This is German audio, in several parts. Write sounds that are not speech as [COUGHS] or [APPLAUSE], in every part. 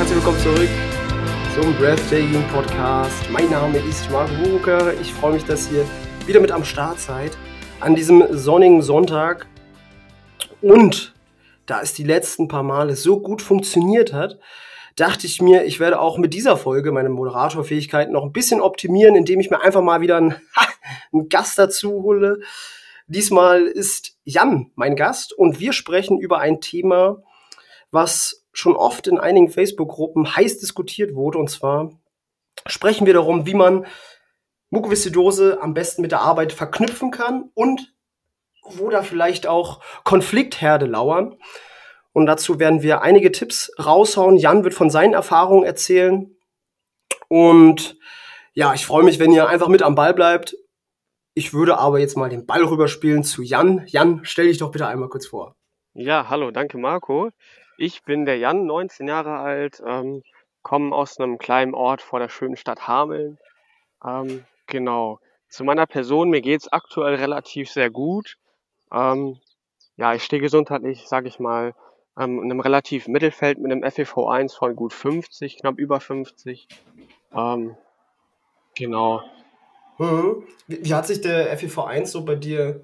herzlich willkommen zurück zum Breathtaking Podcast. Mein Name ist Marco Buruker. Ich freue mich, dass ihr wieder mit am Start seid an diesem sonnigen Sonntag. Und da es die letzten paar Male so gut funktioniert hat, dachte ich mir, ich werde auch mit dieser Folge meine Moderatorfähigkeiten noch ein bisschen optimieren, indem ich mir einfach mal wieder einen, [LAUGHS] einen Gast dazu hole. Diesmal ist Jan mein Gast und wir sprechen über ein Thema, was schon oft in einigen Facebook-Gruppen heiß diskutiert wurde. Und zwar sprechen wir darum, wie man Mukoviszidose am besten mit der Arbeit verknüpfen kann und wo da vielleicht auch Konfliktherde lauern. Und dazu werden wir einige Tipps raushauen. Jan wird von seinen Erfahrungen erzählen. Und ja, ich freue mich, wenn ihr einfach mit am Ball bleibt. Ich würde aber jetzt mal den Ball rüberspielen zu Jan. Jan, stell dich doch bitte einmal kurz vor. Ja, hallo, danke Marco. Ich bin der Jan, 19 Jahre alt, ähm, komme aus einem kleinen Ort vor der schönen Stadt Hameln. Ähm, genau. Zu meiner Person, mir geht es aktuell relativ sehr gut. Ähm, ja, ich stehe gesundheitlich, sage ich mal, ähm, in einem relativen Mittelfeld mit einem FEV1 von gut 50, knapp über 50. Ähm, genau. Mhm. Wie, wie hat sich der FEV1 so bei dir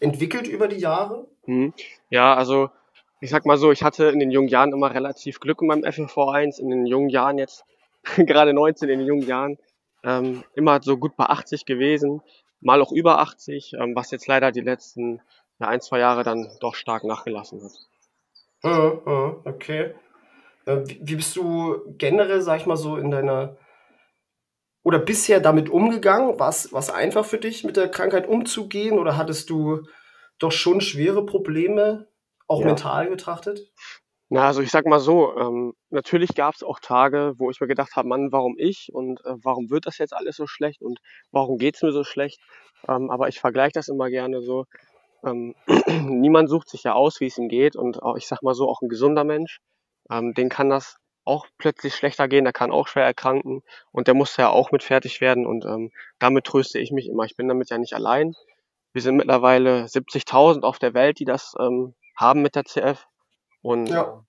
entwickelt über die Jahre? Mhm. Ja, also ich sag mal so, ich hatte in den jungen Jahren immer relativ Glück in meinem FFV1, in den jungen Jahren jetzt, [LAUGHS] gerade 19 in den jungen Jahren, ähm, immer so gut bei 80 gewesen, mal auch über 80, ähm, was jetzt leider die letzten ja, ein, zwei Jahre dann doch stark nachgelassen hat. Okay. Äh, wie bist du generell, sag ich mal so, in deiner oder bisher damit umgegangen? War es einfach für dich, mit der Krankheit umzugehen oder hattest du doch schon schwere Probleme auch ja. mental betrachtet? Na, also ich sag mal so, ähm, natürlich gab es auch Tage, wo ich mir gedacht habe, Mann, warum ich und äh, warum wird das jetzt alles so schlecht und warum geht's mir so schlecht? Ähm, aber ich vergleiche das immer gerne so. Ähm, [CLEARS THROAT] niemand sucht sich ja aus, wie es ihm geht und auch, ich sag mal so, auch ein gesunder Mensch, ähm, den kann das auch plötzlich schlechter gehen, der kann auch schwer erkranken und der muss ja auch mit fertig werden und ähm, damit tröste ich mich immer. Ich bin damit ja nicht allein. Wir sind mittlerweile 70.000 auf der Welt, die das ähm, haben mit der CF. Und ja.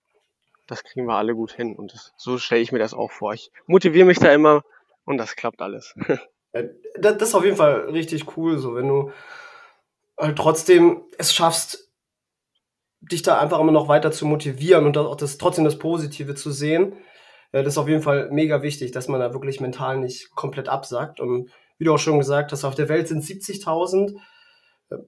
das kriegen wir alle gut hin. Und das, so stelle ich mir das auch vor. Ich motiviere mich da immer und das klappt alles. [LAUGHS] das ist auf jeden Fall richtig cool, so wenn du halt trotzdem es schaffst, dich da einfach immer noch weiter zu motivieren und auch das, trotzdem das Positive zu sehen. Das ist auf jeden Fall mega wichtig, dass man da wirklich mental nicht komplett absackt. Und wie du auch schon gesagt hast, auf der Welt sind 70.000.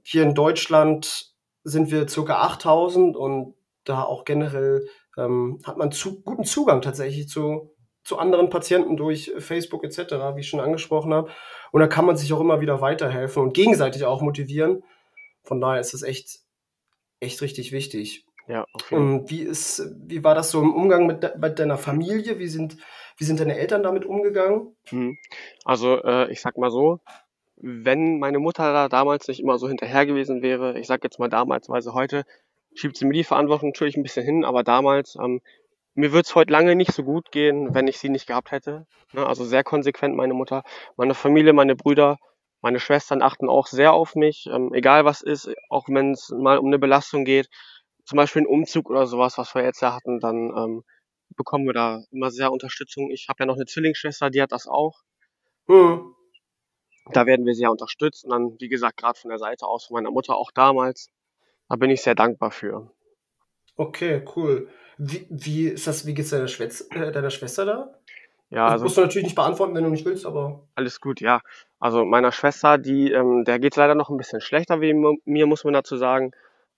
Hier in Deutschland sind wir circa 8000 und da auch generell ähm, hat man zu, guten Zugang tatsächlich zu, zu anderen Patienten durch Facebook etc., wie ich schon angesprochen habe. Und da kann man sich auch immer wieder weiterhelfen und gegenseitig auch motivieren. Von daher ist es echt, echt richtig wichtig. Ja, okay. Und wie ist, wie war das so im Umgang mit, de, mit deiner Familie? Wie sind, wie sind deine Eltern damit umgegangen? Hm. Also, äh, ich sag mal so, wenn meine Mutter da damals nicht immer so hinterher gewesen wäre, ich sag jetzt mal damals, weil sie heute schiebt sie mir die Verantwortung natürlich ein bisschen hin, aber damals, ähm, mir würde es heute lange nicht so gut gehen, wenn ich sie nicht gehabt hätte. Ne? Also sehr konsequent meine Mutter, meine Familie, meine Brüder, meine Schwestern achten auch sehr auf mich, ähm, egal was ist, auch wenn es mal um eine Belastung geht, zum Beispiel ein Umzug oder sowas, was wir jetzt ja hatten, dann ähm, bekommen wir da immer sehr Unterstützung. Ich habe ja noch eine Zwillingsschwester, die hat das auch. Hm. Da werden wir sehr unterstützt und dann, wie gesagt, gerade von der Seite aus von meiner Mutter auch damals. Da bin ich sehr dankbar für. Okay, cool. Wie, wie ist das, wie geht's deiner, Schwester, äh, deiner Schwester da? Ja, also, das musst du natürlich nicht beantworten, wenn du nicht willst, aber. Alles gut, ja. Also meiner Schwester, die, ähm, der geht's leider noch ein bisschen schlechter wie mir, muss man dazu sagen.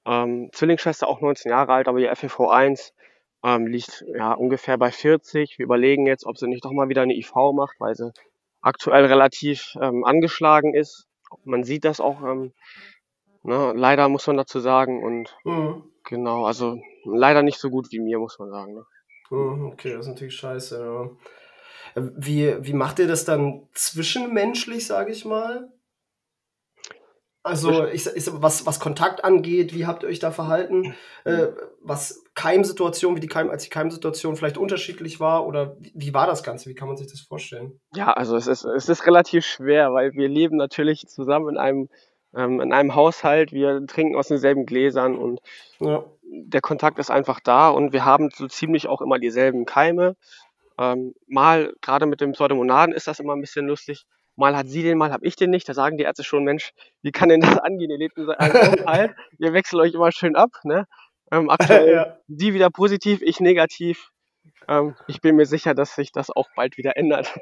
Ähm, Zwillingsschwester auch 19 Jahre alt, aber ihr FEV1 ähm, liegt ja ungefähr bei 40. Wir überlegen jetzt, ob sie nicht doch mal wieder eine IV macht, weil sie aktuell relativ ähm, angeschlagen ist. Man sieht das auch, ähm, ne, leider muss man dazu sagen. Und mhm. genau, also leider nicht so gut wie mir, muss man sagen. Ne? Mhm, okay, das ist natürlich scheiße. Ja. Wie, wie macht ihr das dann zwischenmenschlich, sage ich mal? Also, ich, ich, was, was Kontakt angeht, wie habt ihr euch da verhalten? Äh, was Keimsituation, wie die Keim, als die Keimsituation vielleicht unterschiedlich war? Oder wie, wie, war das Ganze? Wie kann man sich das vorstellen? Ja, also es ist, es ist relativ schwer, weil wir leben natürlich zusammen in einem, ähm, in einem Haushalt. Wir trinken aus denselben Gläsern und ja. der Kontakt ist einfach da und wir haben so ziemlich auch immer dieselben Keime. Ähm, mal, gerade mit dem Pseudomonaden ist das immer ein bisschen lustig. Mal hat sie den, mal habe ich den nicht. Da sagen die Ärzte schon, Mensch, wie kann denn das [LAUGHS] angehen? Ihr lebt in einem Aufenthalt, ihr wechselt euch immer schön ab. Ne? Ähm, [LAUGHS] aktuell ja. die wieder positiv, ich negativ. Ähm, ich bin mir sicher, dass sich das auch bald wieder ändert.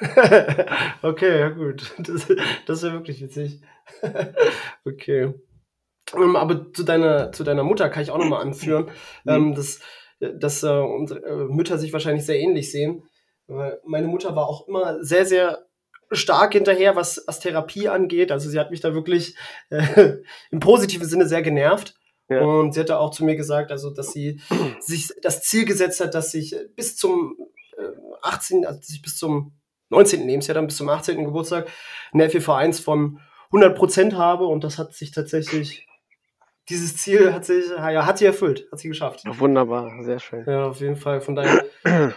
[LAUGHS] okay, ja gut. [LAUGHS] Das, das ist ja wirklich witzig. okay. Ähm, aber zu deiner, zu deiner Mutter kann ich auch nochmal anführen, mhm. ähm, dass, dass äh, unsere äh, Mütter sich wahrscheinlich sehr ähnlich sehen. Meine Mutter war auch immer sehr, sehr stark hinterher, was, was Therapie angeht. Also sie hat mich da wirklich äh, im positiven Sinne sehr genervt. Ja. Und sie hatte auch zu mir gesagt, also dass sie [CLEARS THROAT] sich das Ziel gesetzt hat, dass ich bis zum äh, 18, also dass ich bis zum 19. Lebensjahr, dann bis zum 18. Geburtstag eine FEV1 von 100 Prozent habe und das hat sich tatsächlich, dieses Ziel hat sich, ja, hat sie erfüllt, hat sie geschafft. Wunderbar, sehr schön. Ja, auf jeden Fall, von daher. [COUGHS]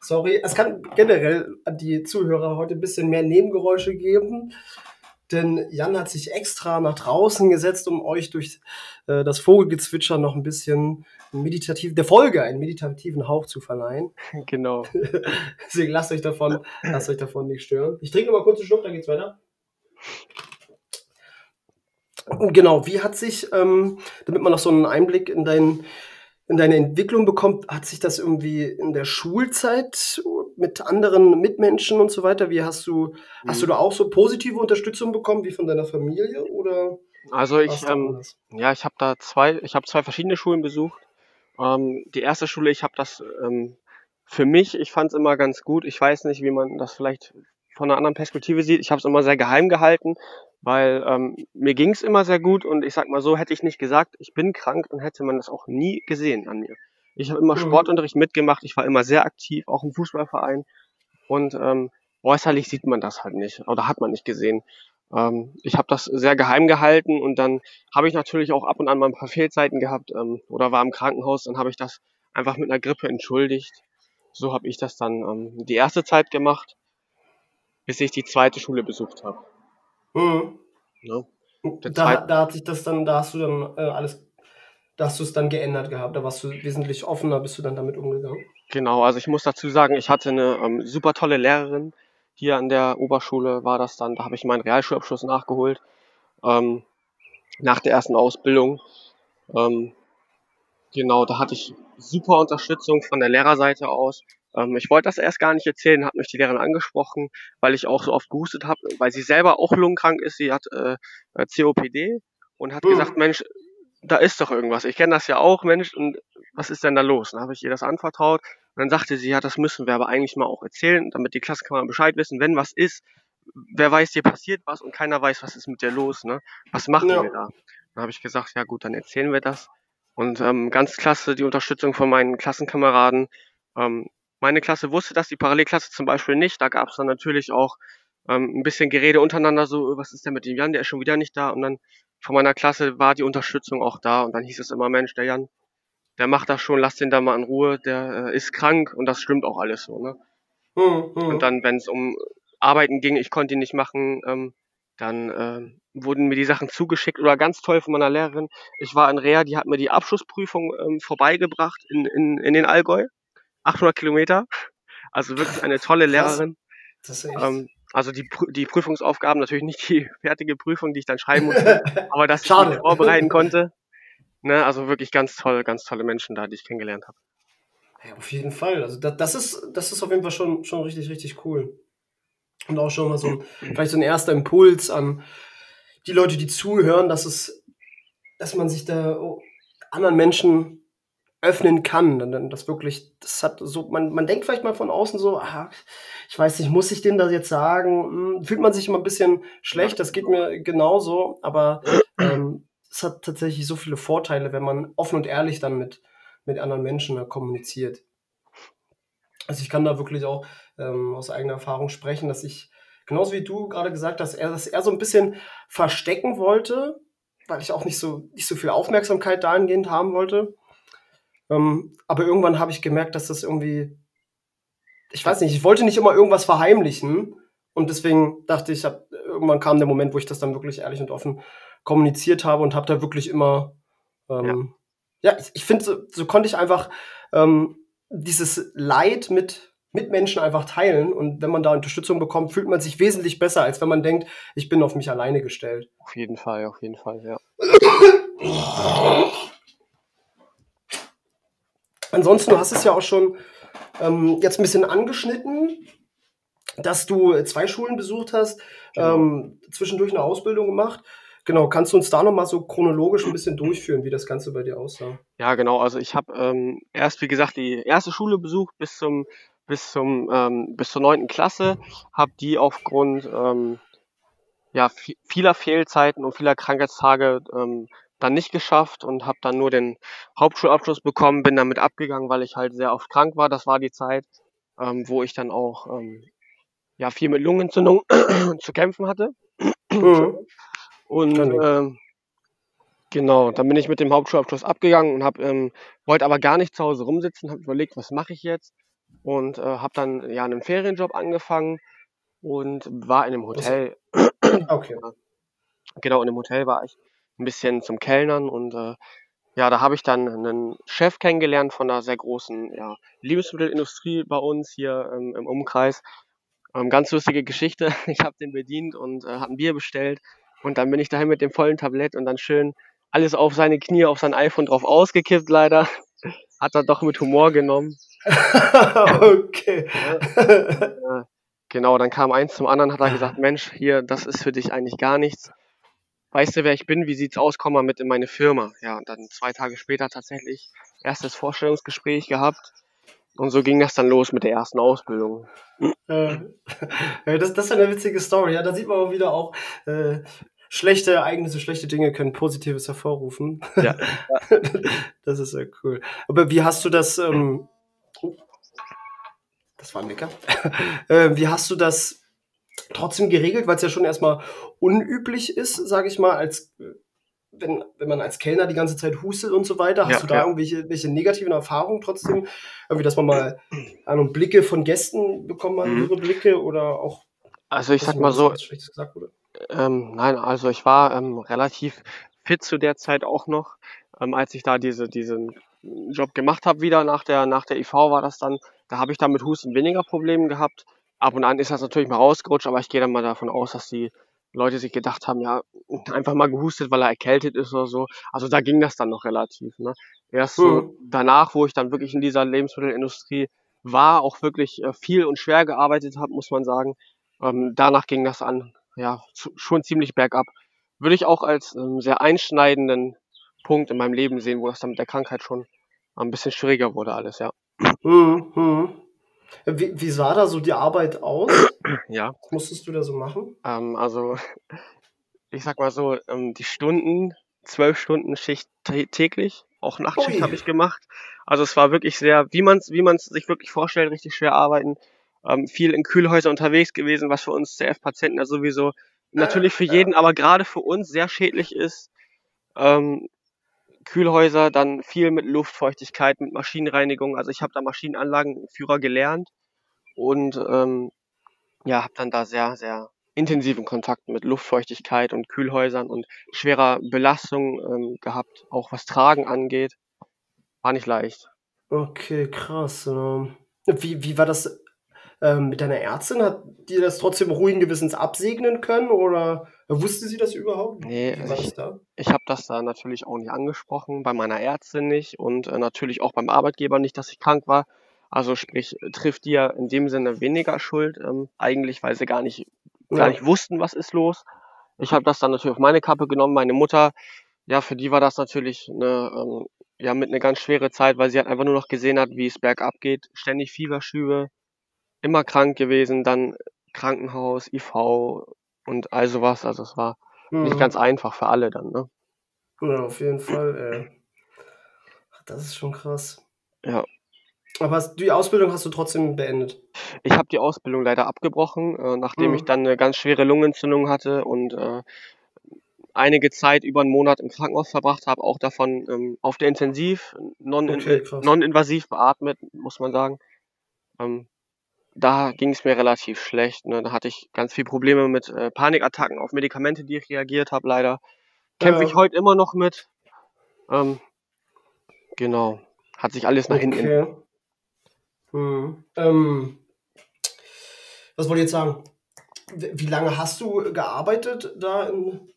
Sorry, es kann generell an die Zuhörer heute ein bisschen mehr Nebengeräusche geben denn Jan hat sich extra nach draußen gesetzt, um euch durch äh, das Vogelgezwitscher noch ein bisschen meditativ, der Folge einen meditativen Hauch zu verleihen. [LAUGHS] Genau. [LAUGHS] Deswegen lasst euch davon, lasst euch davon nicht stören. Ich trinke mal kurz einen Schluck, dann geht's weiter. Genau, wie hat sich, ähm, damit man noch so einen Einblick in deinen in deine Entwicklung bekommt, hat sich das irgendwie in der Schulzeit mit anderen Mitmenschen und so weiter? Wie hast du, mhm. hast du mhm. da auch so positive Unterstützung bekommen wie von deiner Familie oder? Also ich, ähm, ja, ich habe da zwei, ich habe zwei verschiedene Schulen besucht. Ähm, die erste Schule, ich habe das ähm, für mich, ich fand es immer ganz gut. Ich weiß nicht, wie man das vielleicht von einer anderen Perspektive sieht. Ich habe es immer sehr geheim gehalten, weil ähm, mir ging es immer sehr gut und ich sag mal so, hätte ich nicht gesagt, ich bin krank, dann hätte man das auch nie gesehen an mir. Ich habe immer mhm. Sportunterricht mitgemacht, ich war immer sehr aktiv, auch im Fußballverein und ähm, äußerlich sieht man das halt nicht oder hat man nicht gesehen. Ähm, ich habe das sehr geheim gehalten und dann habe ich natürlich auch ab und an mal ein paar Fehlzeiten gehabt ähm, oder war im Krankenhaus, dann habe ich das einfach mit einer Grippe entschuldigt. So habe ich das dann ähm, die erste Zeit gemacht bis ich die zweite Schule besucht habe. Mhm. Ja. Da, da, hat sich das dann, da hast du dann äh, alles, da hast du es dann geändert gehabt, da warst du wesentlich offener, bist du dann damit umgegangen. Genau, also ich muss dazu sagen, ich hatte eine ähm, super tolle Lehrerin. Hier an der Oberschule war das dann, da habe ich meinen Realschulabschluss nachgeholt. Ähm, nach der ersten Ausbildung. Ähm, genau, da hatte ich super Unterstützung von der Lehrerseite aus. Ähm, ich wollte das erst gar nicht erzählen, hat mich die Lehrerin angesprochen, weil ich auch so oft gehustet habe, weil sie selber auch lungenkrank ist. Sie hat äh, äh COPD und hat mhm. gesagt, Mensch, da ist doch irgendwas. Ich kenne das ja auch, Mensch, und was ist denn da los? Dann habe ich ihr das anvertraut und dann sagte sie, ja, das müssen wir aber eigentlich mal auch erzählen, damit die Klassenkammer Bescheid wissen, wenn was ist, wer weiß, dir passiert was und keiner weiß, was ist mit dir los, ne? Was machen ja. wir da? Dann habe ich gesagt, ja gut, dann erzählen wir das. Und ähm, ganz klasse die Unterstützung von meinen Klassenkameraden. Ähm, meine Klasse wusste das, die Parallelklasse zum Beispiel nicht. Da gab es dann natürlich auch ähm, ein bisschen Gerede untereinander, so, was ist denn mit dem Jan, der ist schon wieder nicht da. Und dann von meiner Klasse war die Unterstützung auch da. Und dann hieß es immer, Mensch, der Jan, der macht das schon, lass den da mal in Ruhe, der äh, ist krank und das stimmt auch alles so. Ne? Mhm. Und dann, wenn es um Arbeiten ging, ich konnte ihn nicht machen, ähm, dann äh, wurden mir die Sachen zugeschickt oder ganz toll von meiner Lehrerin. Ich war in Rea, die hat mir die Abschlussprüfung ähm, vorbeigebracht in, in, in den Allgäu. 800 Kilometer. Also wirklich eine tolle Lehrerin. Das ist echt. Ähm, also die, die Prüfungsaufgaben, natürlich nicht die [LAUGHS] fertige Prüfung, die ich dann schreiben musste, [LAUGHS] aber dass ich mich vorbereiten konnte. Ne, also wirklich ganz toll, ganz tolle Menschen da, die ich kennengelernt habe. Ja, auf jeden Fall. Also das, das, ist, das ist auf jeden Fall schon, schon richtig, richtig cool. Und auch schon mal so ein, vielleicht so ein erster Impuls an die Leute, die zuhören, dass es, dass man sich da oh, anderen Menschen öffnen kann. Dann das wirklich, das hat so, man, man denkt vielleicht mal von außen so, ah, ich weiß nicht, muss ich denen das jetzt sagen? Hm, fühlt man sich immer ein bisschen schlecht, das geht mir genauso, aber ähm, es hat tatsächlich so viele Vorteile, wenn man offen und ehrlich dann mit, mit anderen Menschen kommuniziert. Also ich kann da wirklich auch ähm, aus eigener Erfahrung sprechen, dass ich, genauso wie du gerade gesagt hast, er, dass er so ein bisschen verstecken wollte, weil ich auch nicht so, nicht so viel Aufmerksamkeit dahingehend haben wollte. Ähm, aber irgendwann habe ich gemerkt, dass das irgendwie, ich weiß nicht, ich wollte nicht immer irgendwas verheimlichen. Und deswegen dachte ich, hab, irgendwann kam der Moment, wo ich das dann wirklich ehrlich und offen kommuniziert habe und habe da wirklich immer, ähm, ja. ja, ich, ich finde, so, so, konnte ich einfach ähm, dieses Leid mit Mitmenschen einfach teilen. Und wenn man da Unterstützung bekommt, fühlt man sich wesentlich besser, als wenn man denkt, ich bin auf mich alleine gestellt. Auf jeden Fall, auf jeden Fall, ja. [LAUGHS] Ansonsten, du hast es ja auch schon ähm, jetzt ein bisschen angeschnitten, dass du zwei Schulen besucht hast, genau. ähm, zwischendurch eine Ausbildung gemacht. Genau, kannst du uns da nochmal so chronologisch ein bisschen durchführen, wie das Ganze bei dir aussah? Ja, genau. Also ich habe ähm, erst, wie gesagt, die erste Schule besucht bis zum bis zum ähm, bis zur neunten Klasse, habe die aufgrund ähm, ja vieler Fehlzeiten und vieler Krankheitstage ähm, dann nicht geschafft und habe dann nur den Hauptschulabschluss bekommen, bin damit abgegangen, weil ich halt sehr oft krank war. Das war die Zeit, ähm, wo ich dann auch ähm, ja viel mit Lungenentzündung [CLEARS THROAT] zu kämpfen hatte. Mhm. Und ähm, genau, dann bin ich mit dem Hauptschulabschluss abgegangen und habe ähm, wollte aber gar nicht zu Hause rumsitzen, habe überlegt, was mache ich jetzt und äh, habe dann ja einen Ferienjob angefangen und war in einem Hotel. Okay. genau, in einem Hotel war ich ein bisschen zum Kellnern und äh, ja, da habe ich dann einen Chef kennengelernt von einer sehr großen ja, Lebensmittelindustrie bei uns hier ähm, im Umkreis. Ähm, ganz lustige Geschichte. [LAUGHS] Ich habe den bedient und äh, habe ein Bier bestellt und dann bin ich dahin mit dem vollen Tablett und dann schön alles auf seine Knie, auf sein iPhone drauf ausgekippt leider. [LAUGHS] Hat er doch mit Humor genommen. [LAUGHS] okay. Genau, dann kam eins zum anderen, hat er gesagt, Mensch, hier, das ist für dich eigentlich gar nichts weißt du, wer ich bin, wie sieht's aus, komm mal mit in meine Firma. Ja, und dann zwei Tage später tatsächlich erstes Vorstellungsgespräch gehabt. Und so ging das dann los mit der ersten Ausbildung. Äh, [LAUGHS] das, das ist eine witzige Story. Ja, da sieht man auch wieder auch, äh, schlechte Ereignisse, schlechte Dinge können Positives hervorrufen. Ja. [LAUGHS] das ist sehr cool. Aber wie hast du das, ähm, oh, das war ein Mecker. [LAUGHS] äh, wie hast du das trotzdem geregelt, weil es ja schon erstmal unüblich ist, sage ich mal, als wenn, wenn man als Kellner die ganze Zeit hustet und so weiter, hast ja, du da ja. irgendwelche welche negativen Erfahrungen trotzdem? Irgendwie, dass man mal Ahnung, Blicke von Gästen bekommen hat, mhm. Blicke oder auch. Also ich sag mal so. Ähm, nein, also ich war ähm, relativ fit zu der Zeit auch noch, ähm, als ich da diese, diesen Job gemacht habe wieder nach der, nach der IV war das dann, da habe ich da mit Husten weniger Probleme gehabt ab und an ist das natürlich mal rausgerutscht, aber ich gehe dann mal davon aus, dass die Leute sich gedacht haben, ja, einfach mal gehustet, weil er erkältet ist oder so. Also da ging das dann noch relativ. Ne? Erst so mhm. danach, wo ich dann wirklich in dieser Lebensmittelindustrie war, auch wirklich äh, viel und schwer gearbeitet habe, muss man sagen. Ähm, danach ging das an, ja, schon ziemlich bergab. Würde ich auch als ähm, sehr einschneidenden Punkt in meinem Leben sehen, wo das dann mit der Krankheit schon ein bisschen schwieriger wurde alles, ja. Mhm. Wie, wie sah da so die Arbeit aus? Ja. Was musstest du da so machen? Ähm, also, ich sag mal so, ähm, die Stunden, zwölf Stunden Schicht täglich, auch Nachtschicht habe ich gemacht. Also es war wirklich sehr, wie man es wie man's sich wirklich vorstellt, richtig schwer arbeiten. Ähm, viel in Kühlhäusern unterwegs gewesen, was für uns CF-Patienten ja sowieso natürlich für jeden, aber gerade für uns sehr schädlich ist. Ähm, Kühlhäuser, dann viel mit Luftfeuchtigkeit, mit Maschinenreinigung. Also ich habe da Maschinenanlagenführer gelernt und ähm, ja, habe dann da sehr, sehr intensiven Kontakt mit Luftfeuchtigkeit und Kühlhäusern und schwerer Belastung ähm, gehabt, auch was Tragen angeht. War nicht leicht. Okay, krass. Ähm, wie, wie war das ähm, mit deiner Ärztin? Hat die das trotzdem ruhigen Gewissens absegnen können oder wusste sie das überhaupt? Nee, also ich, ich habe das da natürlich auch nicht angesprochen, bei meiner Ärztin nicht und äh, natürlich auch beim Arbeitgeber nicht, dass ich krank war. Also sprich, trifft die ja in dem Sinne weniger Schuld, ähm, eigentlich, weil sie gar nicht, ja. gar nicht wussten, was ist los. Ich habe das dann natürlich auf meine Kappe genommen. Meine Mutter, ja, für die war das natürlich eine, ähm, ja, mit eine ganz schwere Zeit, weil sie halt einfach nur noch gesehen hat, wie es bergab geht. Ständig Fieberschübe, immer krank gewesen, dann Krankenhaus, IV und all sowas. Also es war mhm. nicht ganz einfach für alle dann, ne? Ja, auf jeden Fall, ey. Das ist schon krass. Ja. Aber die Ausbildung hast du trotzdem beendet? Ich habe die Ausbildung leider abgebrochen, äh, nachdem mhm. ich dann eine ganz schwere Lungenentzündung hatte und äh, einige Zeit über einen Monat im Krankenhaus verbracht habe, auch davon ähm, auf der Intensiv, non-invasiv okay, non beatmet, muss man sagen. Ähm, da ging es mir relativ schlecht. Ne? Da hatte ich ganz viel Probleme mit äh, Panikattacken auf Medikamente, die ich reagiert habe, leider. Kämpfe ich Ja. heute immer noch mit. Ähm, genau. Hat sich alles nach hinten. Okay. Hm. Ähm, was wollte ich jetzt sagen? Wie lange hast du gearbeitet da in,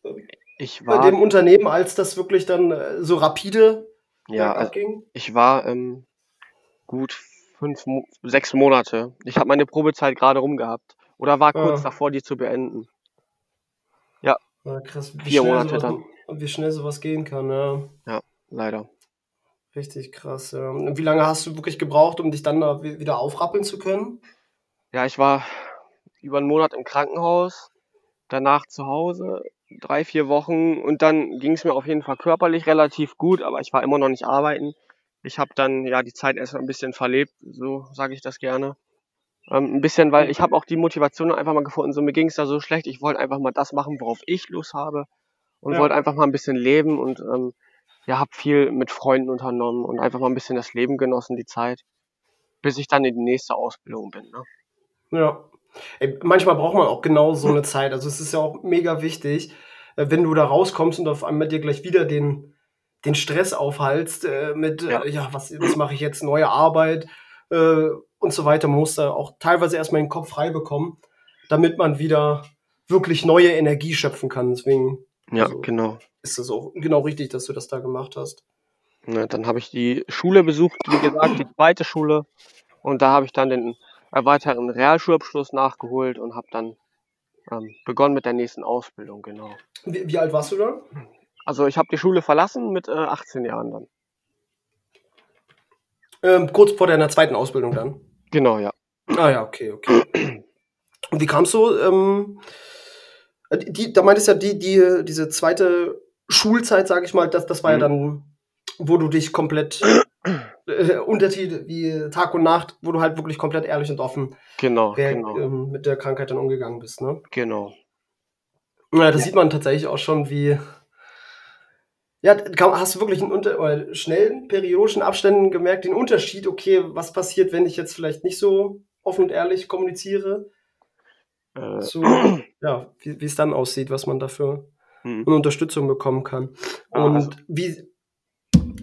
Ich bei war, dem Unternehmen, als das wirklich dann äh, so rapide ja, bergab also ging? ich war ähm, gut fünf, sechs Monate. Ich habe meine Probezeit gerade rum gehabt. Oder war kurz Ah. davor, die zu beenden. Ja, krass, wie Vier schnell, Monate sowas, wie schnell sowas gehen kann. Ja. Leider. Richtig krass. Ja. Und wie lange hast du wirklich gebraucht, um dich dann da wi- wieder aufrappeln zu können? Ja, ich war über einen Monat im Krankenhaus, danach zu Hause, drei, vier Wochen und dann ging es mir auf jeden Fall körperlich relativ gut, aber ich war immer noch nicht arbeiten. Ich habe dann ja die Zeit erstmal ein bisschen verlebt, so sage ich das gerne. Ähm, ein bisschen, weil ich habe auch die Motivation einfach mal gefunden, so mir ging es da so schlecht, ich wollte einfach mal das machen, worauf ich Lust habe und Ja. wollte einfach mal ein bisschen leben und ähm, ja, habe viel mit Freunden unternommen und einfach mal ein bisschen das Leben genossen, die Zeit, bis ich dann in die nächste Ausbildung bin. Ne? Ja. Ey, manchmal braucht man auch genau so eine Zeit. Also es ist ja auch mega wichtig, äh, wenn du da rauskommst und auf einmal dir gleich wieder den, den Stress aufhalst äh, mit, Ja. äh, ja, was, was mache ich jetzt, neue Arbeit äh, und so weiter. Man muss da auch teilweise erstmal den Kopf frei bekommen, damit man wieder wirklich neue Energie schöpfen kann. Deswegen Ja, Also- genau. ist es auch genau richtig, dass du das da gemacht hast. Ne, dann habe ich die Schule besucht, wie gesagt, die zweite Schule. Und da habe ich dann den erweiterten Realschulabschluss nachgeholt und habe dann ähm, begonnen mit der nächsten Ausbildung, genau. Wie, wie alt warst du da? Also ich habe die Schule verlassen mit äh, 18 Jahren dann. Ähm, kurz vor deiner zweiten Ausbildung dann. Genau, ja. Ah ja, okay, okay. [CLEARS THROAT] Und wie kamst du? Ähm, die, da meintest du ja, die, die, diese zweite Schulzeit, sage ich mal, das, das war ja Mhm. dann, wo du dich komplett äh, Unterschied wie Tag und Nacht, wo du halt wirklich komplett ehrlich und offen Genau, genau, ähm, mit der Krankheit dann umgegangen bist, ne? genau. Ja, das sieht man tatsächlich auch schon, wie. Ja, hast du wirklich einen unter oder schnellen periodischen Abständen gemerkt, den Unterschied, okay, was passiert, wenn ich jetzt vielleicht nicht so offen und ehrlich kommuniziere? Äh, So, ja, wie es dann aussieht, was man dafür hm, eine Unterstützung bekommen kann. Ja, Und also- wie.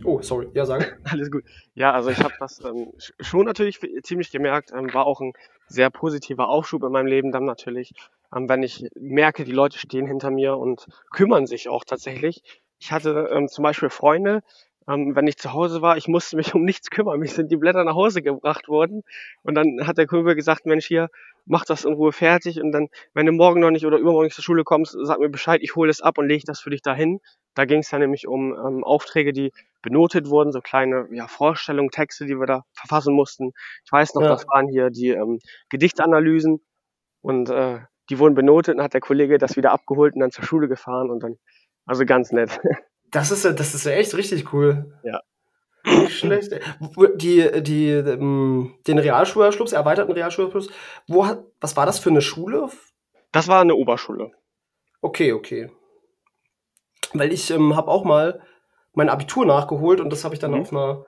Oh, sorry, ja, sag. [LAUGHS] alles gut. Ja, also ich habe das ähm, sch- schon natürlich ziemlich gemerkt. Ähm, war auch ein sehr positiver Aufschub in meinem Leben dann natürlich, ähm, wenn ich merke, die Leute stehen hinter mir und kümmern sich auch tatsächlich. Ich hatte ähm, zum Beispiel Freunde, ähm, wenn ich zu Hause war, ich musste mich [LAUGHS] um nichts kümmern. Mir sind die Blätter nach Hause gebracht worden und dann hat der Kumpel gesagt, Mensch, hier, mach das in Ruhe fertig und dann, wenn du morgen noch nicht oder übermorgen nicht zur Schule kommst, sag mir Bescheid, ich hole es ab und lege das für dich dahin. Da ging es dann nämlich um ähm, Aufträge, die benotet wurden, so kleine ja, Vorstellungen, Texte, die wir da verfassen mussten. Ich weiß noch, Ja. das waren hier die ähm, Gedichtanalysen und äh, die wurden benotet und hat der Kollege das wieder abgeholt und dann zur Schule gefahren und dann, also ganz nett. Das ist ja, das ist ja echt richtig cool. Ja. Nicht schlecht. Die, die, ähm, den Realschulabschluss, erweiterten Realschulabschluss, wo hat, was war das für eine Schule? Das war eine Oberschule. Okay, okay. Weil ich ähm, habe auch mal mein Abitur nachgeholt und das habe ich dann Mhm. auf einer,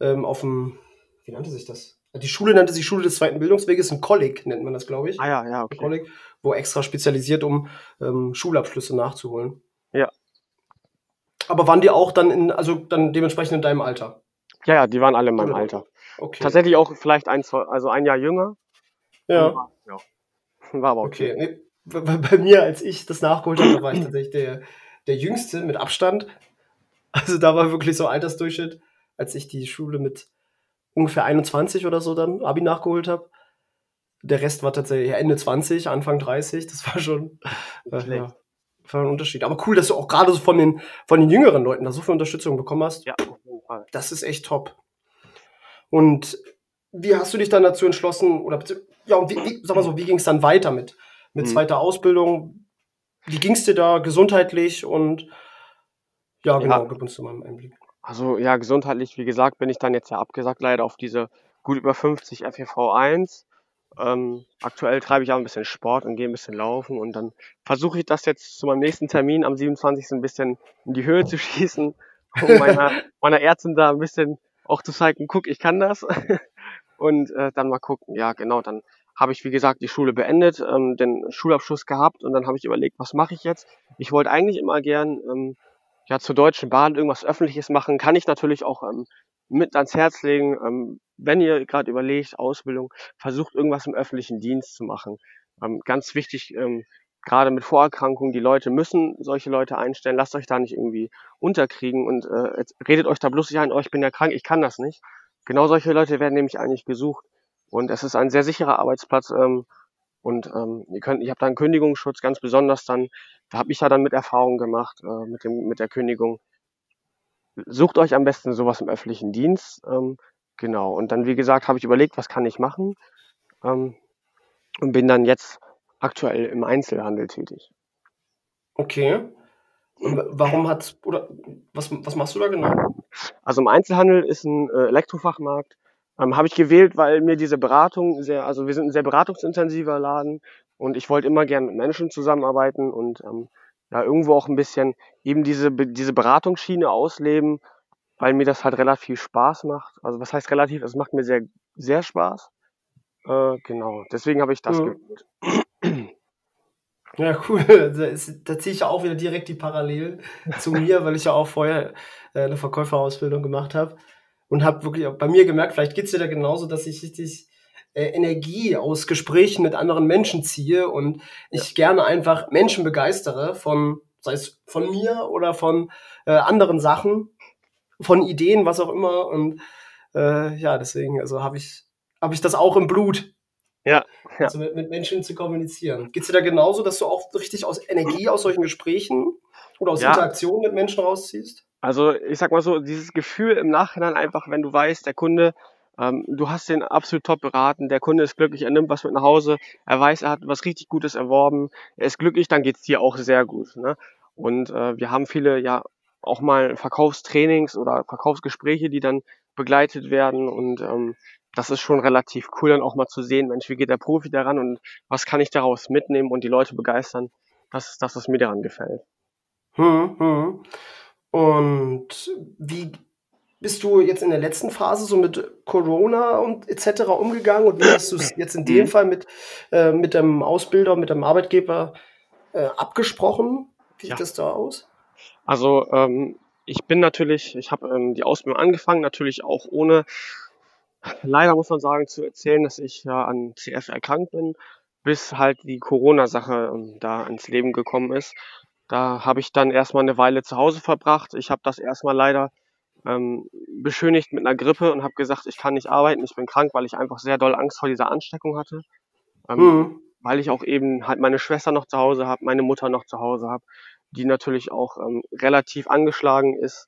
ähm, auf dem, wie nannte sich das? Die Schule nannte sich Schule des zweiten Bildungsweges, ein Kolleg nennt man das, glaube ich. Ah ja, ja, Ein okay. Kolleg, wo extra spezialisiert, um ähm, Schulabschlüsse nachzuholen. Ja. Aber waren die auch dann in, also dann dementsprechend in deinem Alter? Ja, ja, die waren alle in meinem Genau. Alter. Okay. Tatsächlich auch vielleicht ein, zwei, also ein Jahr jünger. Ja. ja. War aber okay. Okay. Bei, bei mir, als ich das nachgeholt habe, war ich tatsächlich der, der Jüngste mit Abstand. Also da war wirklich so Altersdurchschnitt, als ich die Schule mit ungefähr 21 oder so dann Abi nachgeholt habe. Der Rest war tatsächlich Ende 20, Anfang 30. Das war schon äh, ja, war ein Unterschied. Aber cool, dass du auch gerade so von den, von den jüngeren Leuten da so viel Unterstützung bekommen hast. Ja, auf jeden Fall. Das ist echt top. Und wie hast du dich dann dazu entschlossen, oder ja, und wie, wie, sag mal so, wie ging es dann weiter mit, mit Mhm. zweiter Ausbildung? Wie ging es dir da gesundheitlich und ja, genau, gib uns mal einen Einblick. Also ja, gesundheitlich, wie gesagt, bin ich dann jetzt ja abgesagt leider auf diese gut über 50 FEV1. Ähm, aktuell treibe ich auch ein bisschen Sport und gehe ein bisschen laufen und dann versuche ich das jetzt zu meinem nächsten Termin am 27. ein bisschen in die Höhe zu schießen, [LAUGHS] um meiner, meiner Ärztin da ein bisschen auch zu zeigen, guck, ich kann das. [LAUGHS] und äh, dann mal gucken. Ja, genau, dann habe ich, wie gesagt, die Schule beendet, ähm, den Schulabschluss gehabt und dann habe ich überlegt, was mache ich jetzt? Ich wollte eigentlich immer gern ähm, ja zur Deutschen Bahn irgendwas Öffentliches machen. Kann ich natürlich auch ähm, mit ans Herz legen, ähm, wenn ihr gerade überlegt, Ausbildung, versucht irgendwas im öffentlichen Dienst zu machen. Ähm, ganz wichtig, ähm, gerade mit Vorerkrankungen, die Leute müssen solche Leute einstellen, lasst euch da nicht irgendwie unterkriegen und äh, redet euch da bloß nicht ein, oh, ich bin ja krank, ich kann das nicht. Genau solche Leute werden nämlich eigentlich gesucht. Und es ist ein sehr sicherer Arbeitsplatz. Ähm, und ähm, ihr könnt, ich habe da einen Kündigungsschutz ganz besonders dann. Da habe ich ja dann mit Erfahrung gemacht äh, mit dem mit der Kündigung. Sucht euch am besten sowas im öffentlichen Dienst. Ähm, genau. Und dann wie gesagt habe ich überlegt, was kann ich machen ähm, und bin dann jetzt aktuell im Einzelhandel tätig. Okay. Und warum hat oder was was machst du da genau? Also im Einzelhandel ist ein äh, Elektrofachmarkt ähm, Habe ich gewählt, weil mir diese Beratung sehr, also wir sind ein sehr beratungsintensiver Laden und ich wollte immer gern mit Menschen zusammenarbeiten und ähm, ja, irgendwo auch ein bisschen eben diese, diese Beratungsschiene ausleben, weil mir das halt relativ Spaß macht. Also was heißt relativ? Es macht mir sehr, sehr Spaß. Äh, genau, deswegen habe ich das mhm. gewählt. [CLEARS THROAT] Ja, cool. [LAUGHS] Da, ist, da ziehe ich ja auch wieder direkt die Parallelen zu mir, weil ich ja auch vorher äh, eine Verkäuferausbildung gemacht habe und habe wirklich bei mir gemerkt, vielleicht geht's dir da genauso, dass ich richtig äh, Energie aus Gesprächen mit anderen Menschen ziehe und ich ja. gerne einfach Menschen begeistere von, sei es von mir oder von äh, anderen Sachen, von Ideen, was auch immer. Und äh, ja, deswegen, also habe ich, hab ich das auch im Blut. Ja. ja. Also mit, mit Menschen zu kommunizieren. Geht's dir da genauso, dass du auch richtig aus Energie aus solchen Gesprächen oder aus ja. Interaktion mit Menschen rausziehst? Also ich sag mal so, dieses Gefühl im Nachhinein einfach, wenn du weißt, der Kunde, ähm, du hast den absolut top beraten, der Kunde ist glücklich, er nimmt was mit nach Hause, er weiß, er hat was richtig Gutes erworben, er ist glücklich, dann geht's dir auch sehr gut. Ne? Und äh, wir haben viele ja auch mal Verkaufstrainings oder Verkaufsgespräche, die dann begleitet werden und ähm, das ist schon relativ cool, dann auch mal zu sehen, Mensch, wie geht der Profi daran und was kann ich daraus mitnehmen und die Leute begeistern. Das ist das, was mir daran gefällt. Hm, hm. Und wie bist du jetzt in der letzten Phase so mit Corona und etc. umgegangen und wie hast du es jetzt in dem mhm. Fall mit, äh, mit dem Ausbilder, mit dem Arbeitgeber äh, abgesprochen? Wie sieht ja. das da aus? Also ähm, ich bin natürlich, ich habe ähm, die Ausbildung angefangen, natürlich auch ohne, leider muss man sagen, zu erzählen, dass ich ja an CF erkrankt bin, bis halt die Corona-Sache ähm, da ins Leben gekommen ist. Da habe ich dann erstmal eine Weile zu Hause verbracht. Ich habe das erstmal leider ähm, beschönigt mit einer Grippe und habe gesagt, ich kann nicht arbeiten, ich bin krank, weil ich einfach sehr doll Angst vor dieser Ansteckung hatte. Ähm, mhm. Weil ich auch eben halt meine Schwester noch zu Hause habe, meine Mutter noch zu Hause habe, die natürlich auch ähm, relativ angeschlagen ist.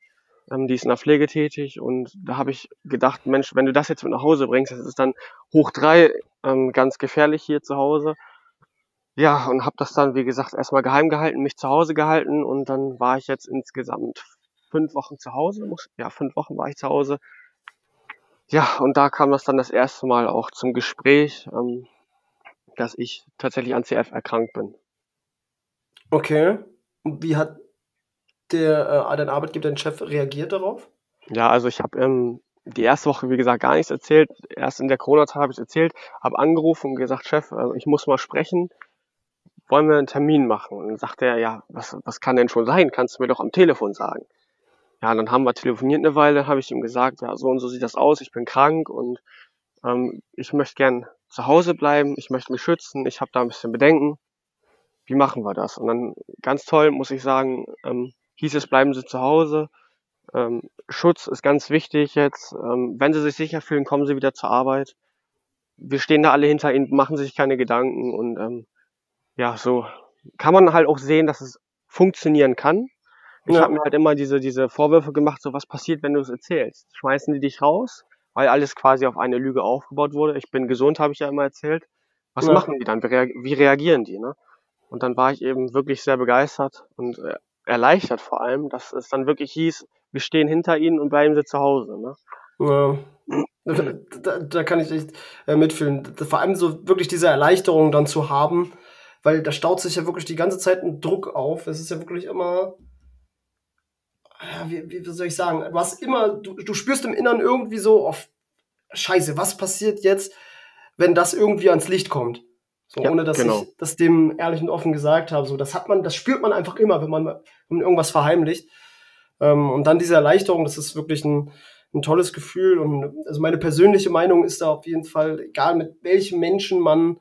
Ähm, die ist in der Pflege tätig und da habe ich gedacht, Mensch, wenn du das jetzt mit nach Hause bringst, das ist dann hoch drei ähm, ganz gefährlich hier zu Hause. Ja, und habe das dann, wie gesagt, erstmal geheim gehalten, mich zu Hause gehalten und dann war ich jetzt insgesamt fünf Wochen zu Hause. Ja, fünf Wochen war ich zu Hause. Ja, und da kam das dann das erste Mal auch zum Gespräch, ähm, dass ich tatsächlich an CF erkrankt bin. Okay. Und wie hat der, äh, dein Arbeitgeber, dein Chef reagiert darauf? Ja, also ich habe ähm, die erste Woche, wie gesagt, gar nichts erzählt. Erst in der Corona-Zeit habe ich es erzählt, habe angerufen und gesagt, Chef, äh, ich muss mal sprechen wollen wir einen Termin machen? Und dann sagt er, ja, was, was kann denn schon sein? Kannst du mir doch am Telefon sagen. Ja, dann haben wir telefoniert eine Weile, habe ich ihm gesagt, ja, so und so sieht das aus, ich bin krank und ähm, ich möchte gern zu Hause bleiben, ich möchte mich schützen, ich habe da ein bisschen Bedenken. Wie machen wir das? Und dann ganz toll, muss ich sagen, ähm, hieß es, bleiben Sie zu Hause. Ähm, Schutz ist ganz wichtig jetzt. Ähm, wenn Sie sich sicher fühlen, kommen Sie wieder zur Arbeit. Wir stehen da alle hinter Ihnen, machen Sie sich keine Gedanken und ähm, ja, so kann man halt auch sehen, dass es funktionieren kann. Ich ja. habe mir halt immer diese, diese Vorwürfe gemacht, so was passiert, wenn du es erzählst. Schmeißen die dich raus, weil alles quasi auf eine Lüge aufgebaut wurde. Ich bin gesund, habe ich ja immer erzählt. Was ja. machen die dann? Wie reagieren die? Ne? Und dann war ich eben wirklich sehr begeistert und äh, erleichtert vor allem, dass es dann wirklich hieß, wir stehen hinter ihnen und bleiben sie zu Hause. Ne? Ja. Da, da, da, kann ich echt äh, mitfühlen. Vor allem so wirklich diese Erleichterung dann zu haben, weil da staut sich ja wirklich die ganze Zeit ein Druck auf. Es ist ja wirklich immer, ja, wie, wie soll ich sagen, du hast immer, du, du spürst im Inneren irgendwie so, auf, scheiße, was passiert jetzt, wenn das irgendwie ans Licht kommt? So, ja, ohne dass genau. ich das dem ehrlich und offen gesagt habe. So, das hat man, das spürt man einfach immer, wenn man, wenn man irgendwas verheimlicht. Ähm, und dann diese Erleichterung, das ist wirklich ein, ein tolles Gefühl. Und also meine persönliche Meinung ist da auf jeden Fall, egal mit welchem Menschen man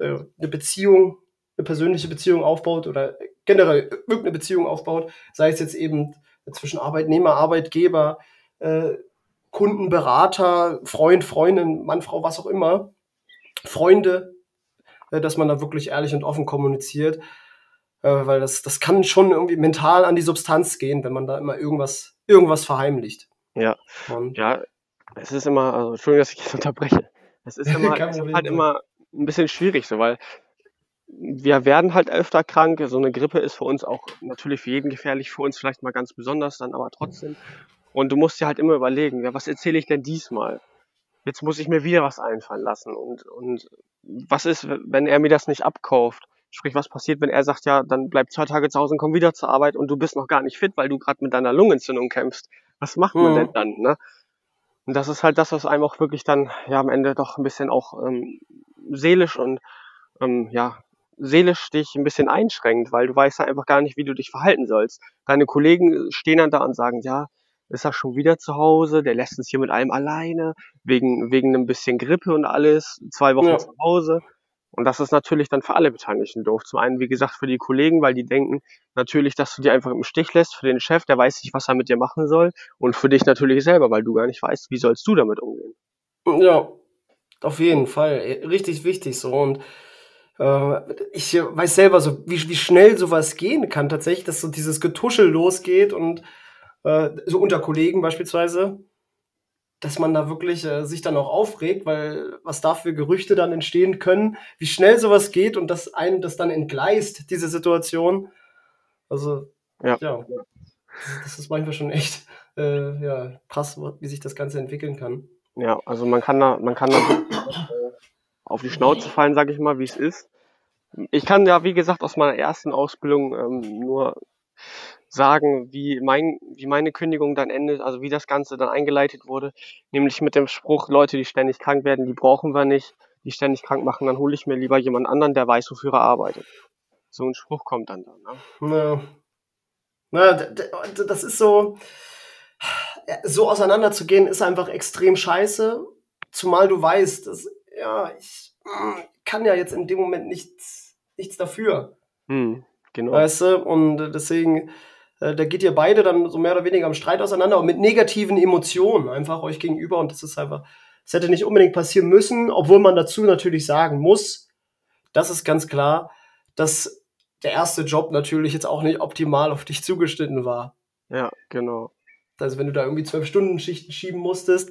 äh, eine Beziehung, eine persönliche Beziehung aufbaut oder generell irgendeine Beziehung aufbaut, sei es jetzt eben zwischen Arbeitnehmer, Arbeitgeber, äh, Kunden, Berater, Freund, Freundin, Mann, Frau, was auch immer, Freunde, äh, dass man da wirklich ehrlich und offen kommuniziert. Äh, weil das, das kann schon irgendwie mental an die Substanz gehen, wenn man da immer irgendwas, irgendwas verheimlicht. Ja. Und ja, es ist immer, also Entschuldigung, dass ich jetzt unterbreche. Es ist [LAUGHS] immer, es ist halt immer ein bisschen schwierig, so, weil wir werden halt öfter krank. So eine Grippe ist für uns auch natürlich für jeden gefährlich, für uns vielleicht mal ganz besonders dann, aber trotzdem. Und du musst dir halt immer überlegen, ja, was erzähle ich denn diesmal? Jetzt muss ich mir wieder was einfallen lassen. Und, und was ist, wenn er mir das nicht abkauft? Sprich, was passiert, wenn er sagt, ja, dann bleib zwei Tage zu Hause und komm wieder zur Arbeit und du bist noch gar nicht fit, weil du gerade mit deiner Lungenentzündung kämpfst. Was macht man mhm. denn dann? Ne? Und das ist halt das, was einem auch wirklich dann ja am Ende doch ein bisschen auch ähm, seelisch und ähm, ja seelisch dich ein bisschen einschränkt, weil du weißt einfach gar nicht, wie du dich verhalten sollst. Deine Kollegen stehen dann da und sagen, ja, ist er schon wieder zu Hause, der lässt uns hier mit allem alleine, wegen, wegen einem bisschen Grippe und alles, zwei Wochen ja. zu Hause. Und das ist natürlich dann für alle Beteiligten doof. Zum einen, wie gesagt, für die Kollegen, weil die denken natürlich, dass du die einfach im Stich lässt. Für den Chef, der weiß nicht, was er mit dir machen soll. Und für dich natürlich selber, weil du gar nicht weißt, wie sollst du damit umgehen. Ja, auf jeden Fall. Richtig wichtig so. Und äh, ich weiß selber so, wie, wie schnell sowas gehen kann tatsächlich, dass so dieses Getuschel losgeht und äh, so unter Kollegen beispielsweise dass man da wirklich äh, sich dann auch aufregt, weil was da für Gerüchte dann entstehen können, wie schnell sowas geht und dass einem das dann entgleist, diese Situation. Also, ja. ja das ist manchmal schon echt äh, ja, krass, wie sich das Ganze entwickeln kann. Ja, also man kann da, man kann da äh, auf die Schnauze fallen, sage ich mal, wie es ist. Ich kann ja, wie gesagt, aus meiner ersten Ausbildung ähm, nur sagen, wie, mein, wie meine Kündigung dann endet, also wie das Ganze dann eingeleitet wurde, nämlich mit dem Spruch, Leute, die ständig krank werden, die brauchen wir nicht, die ständig krank machen, dann hole ich mir lieber jemand anderen, der weiß, wofür er arbeitet. So ein Spruch kommt dann da. Ne? Ja. Na, das ist so, so auseinanderzugehen, ist einfach extrem scheiße, zumal du weißt, dass, ja, ich hm, kann ja jetzt in dem Moment nichts, nichts dafür. Hm, genau. Weißt du, und deswegen, äh, da geht ihr beide dann so mehr oder weniger am Streit auseinander und mit negativen Emotionen einfach euch gegenüber und das ist einfach, das hätte nicht unbedingt passieren müssen, obwohl man dazu natürlich sagen muss, das ist ganz klar, dass der erste Job natürlich jetzt auch nicht optimal auf dich zugeschnitten war. Ja, genau. Also wenn du da irgendwie zwölf Stunden Schichten schieben musstest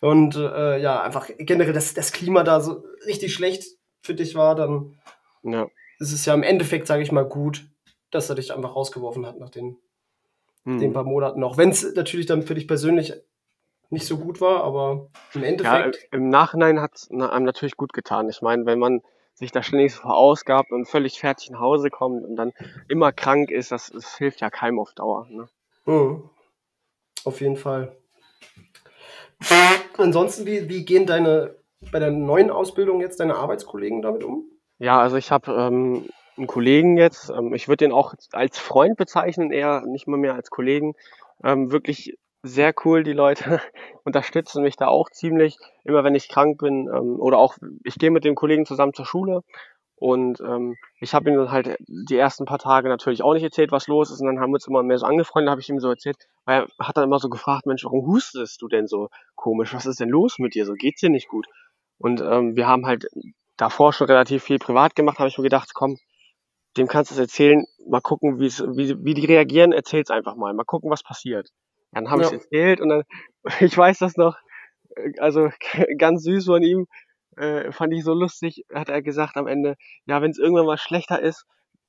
und äh, ja, einfach generell das, das Klima da so richtig schlecht für dich war, dann ja. ist es ja im Endeffekt, sage ich mal, gut, dass er dich einfach rausgeworfen hat nach den, hm. den paar Monaten. Auch wenn es natürlich dann für dich persönlich nicht so gut war, aber im Endeffekt. Ja, im Nachhinein hat es einem natürlich gut getan. Ich meine, wenn man sich da ständig so verausgabt und völlig fertig nach Hause kommt und dann immer krank ist, das, das hilft ja keinem auf Dauer. Ne? Mhm. Auf jeden Fall. Ansonsten, wie, wie gehen deine bei der neuen Ausbildung jetzt deine Arbeitskollegen damit um? Ja, also ich habe ähm, einen Kollegen jetzt, ähm, ich würde den auch als Freund bezeichnen, eher nicht mal mehr als Kollegen. Ähm, wirklich sehr cool, die Leute [LAUGHS] unterstützen mich da auch ziemlich, immer wenn ich krank bin ähm, oder auch, ich gehe mit dem Kollegen zusammen zur Schule und ähm, ich habe ihm dann halt die ersten paar Tage natürlich auch nicht erzählt, was los ist. Und dann haben wir uns immer mehr so angefreundet, habe ich ihm so erzählt, weil er hat dann immer so gefragt, Mensch, warum hustest du denn so komisch, was ist denn los mit dir, so geht's dir nicht gut? Und ähm, wir haben halt davor schon relativ viel privat gemacht, habe ich mir gedacht, komm, dem kannst du es erzählen, mal gucken, wie, wie die reagieren, erzähl's einfach mal, mal gucken, was passiert. Dann habe ja. ich erzählt und dann, [LAUGHS] ich weiß das noch, äh, also [LAUGHS] ganz süß von ihm, äh, fand ich so lustig, hat er gesagt am Ende, ja, wenn es irgendwann mal schlechter ist,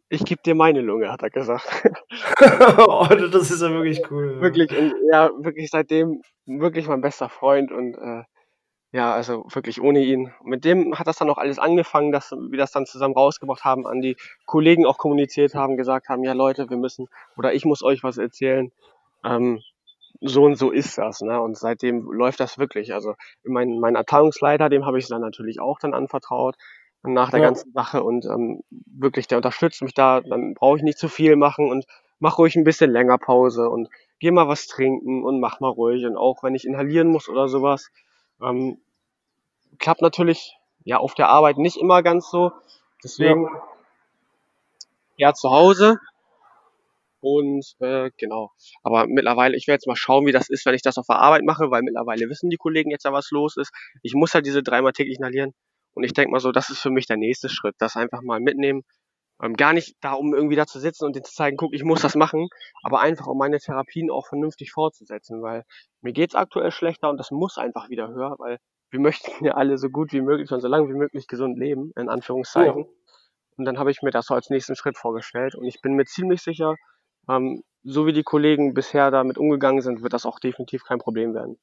ich gebe dir meine Lunge, hat er gesagt. [LAUGHS] oh, das ist ja wirklich cool. Wirklich, und ja, wirklich seitdem wirklich mein bester Freund und äh, ja, also wirklich ohne ihn. Mit dem hat das dann auch alles angefangen, dass wir das dann zusammen rausgebracht haben, an die Kollegen auch kommuniziert haben, gesagt haben, ja Leute, wir müssen oder ich muss euch was erzählen. Ähm, so und so ist das, ne? Und seitdem läuft das wirklich. Also mein, mein Abteilungsleiter, dem habe ich dann natürlich auch dann anvertraut nach der Ja. ganzen Sache und ähm, wirklich, der unterstützt mich da, dann brauche ich nicht zu viel machen und mach ruhig ein bisschen länger Pause und geh mal was trinken und mach mal ruhig. Und auch wenn ich inhalieren muss oder sowas, ähm, klappt natürlich ja auf der Arbeit nicht immer ganz so. Deswegen eher zu Hause. Und äh, genau. Aber mittlerweile, ich werde jetzt mal schauen, wie das ist, wenn ich das auf der Arbeit mache, weil mittlerweile wissen die Kollegen jetzt ja, was los ist. Ich muss halt diese dreimal täglich inhalieren. Und ich denke mal so, das ist für mich der nächste Schritt. Das einfach mal mitnehmen. Ähm, gar nicht da, um irgendwie da zu sitzen und denen zu zeigen, guck, ich muss das machen, aber einfach, um meine Therapien auch vernünftig fortzusetzen, weil mir geht's aktuell schlechter und das muss einfach wieder höher, weil wir möchten [LAUGHS] ja alle so gut wie möglich und so lange wie möglich gesund leben, in Anführungszeichen. Ja. Und dann habe ich mir das so als nächsten Schritt vorgestellt und ich bin mir ziemlich sicher, ähm, so wie die Kollegen bisher damit umgegangen sind, wird das auch definitiv kein Problem werden.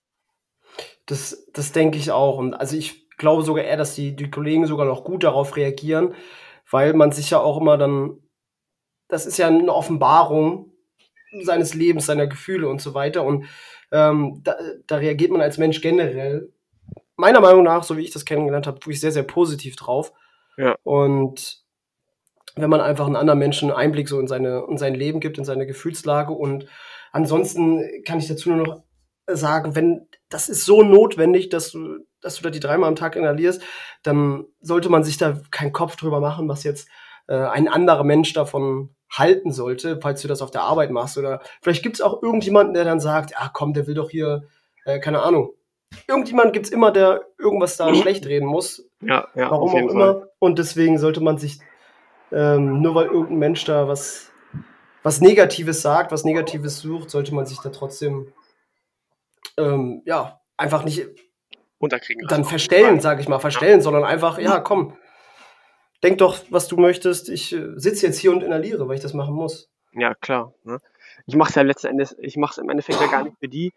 Das, das denke ich auch. Und also ich glaube sogar eher, dass die, die Kollegen sogar noch gut darauf reagieren, weil man sich ja auch immer dann, das ist ja eine Offenbarung seines Lebens, seiner Gefühle und so weiter. Und ähm, da, da reagiert man als Mensch generell, meiner Meinung nach, so wie ich das kennengelernt habe, wirklich sehr, sehr positiv drauf. Ja. Und wenn man einfach einen anderen Menschen einen Einblick so in, seine, in sein Leben gibt, in seine Gefühlslage. Und ansonsten kann ich dazu nur noch sagen, wenn das ist so notwendig, dass du, dass du da die dreimal am Tag inhalierst, dann sollte man sich da keinen Kopf drüber machen, was jetzt äh, ein anderer Mensch davon halten sollte, falls du das auf der Arbeit machst. Oder vielleicht gibt es auch irgendjemanden, der dann sagt, ja komm, der will doch hier, äh, keine Ahnung. Irgendjemand gibt es immer, der irgendwas da [CLEARS THROAT] schlecht reden muss. Ja, ja, Warum auch Fall. immer. Und deswegen sollte man sich, ähm, nur weil irgendein Mensch da was, was Negatives sagt, was Negatives sucht, sollte man sich da trotzdem ähm, ja, einfach nicht Unterkriegen dann verstellen, sage ich mal, verstellen, sondern einfach, ja, komm, denk doch, was du möchtest. Ich äh, sitze jetzt hier und inhaliere, weil ich das machen muss. Ja, klar. Ne? Ich mache es ja letzten Endes, ich mache es im Endeffekt ja gar nicht für die,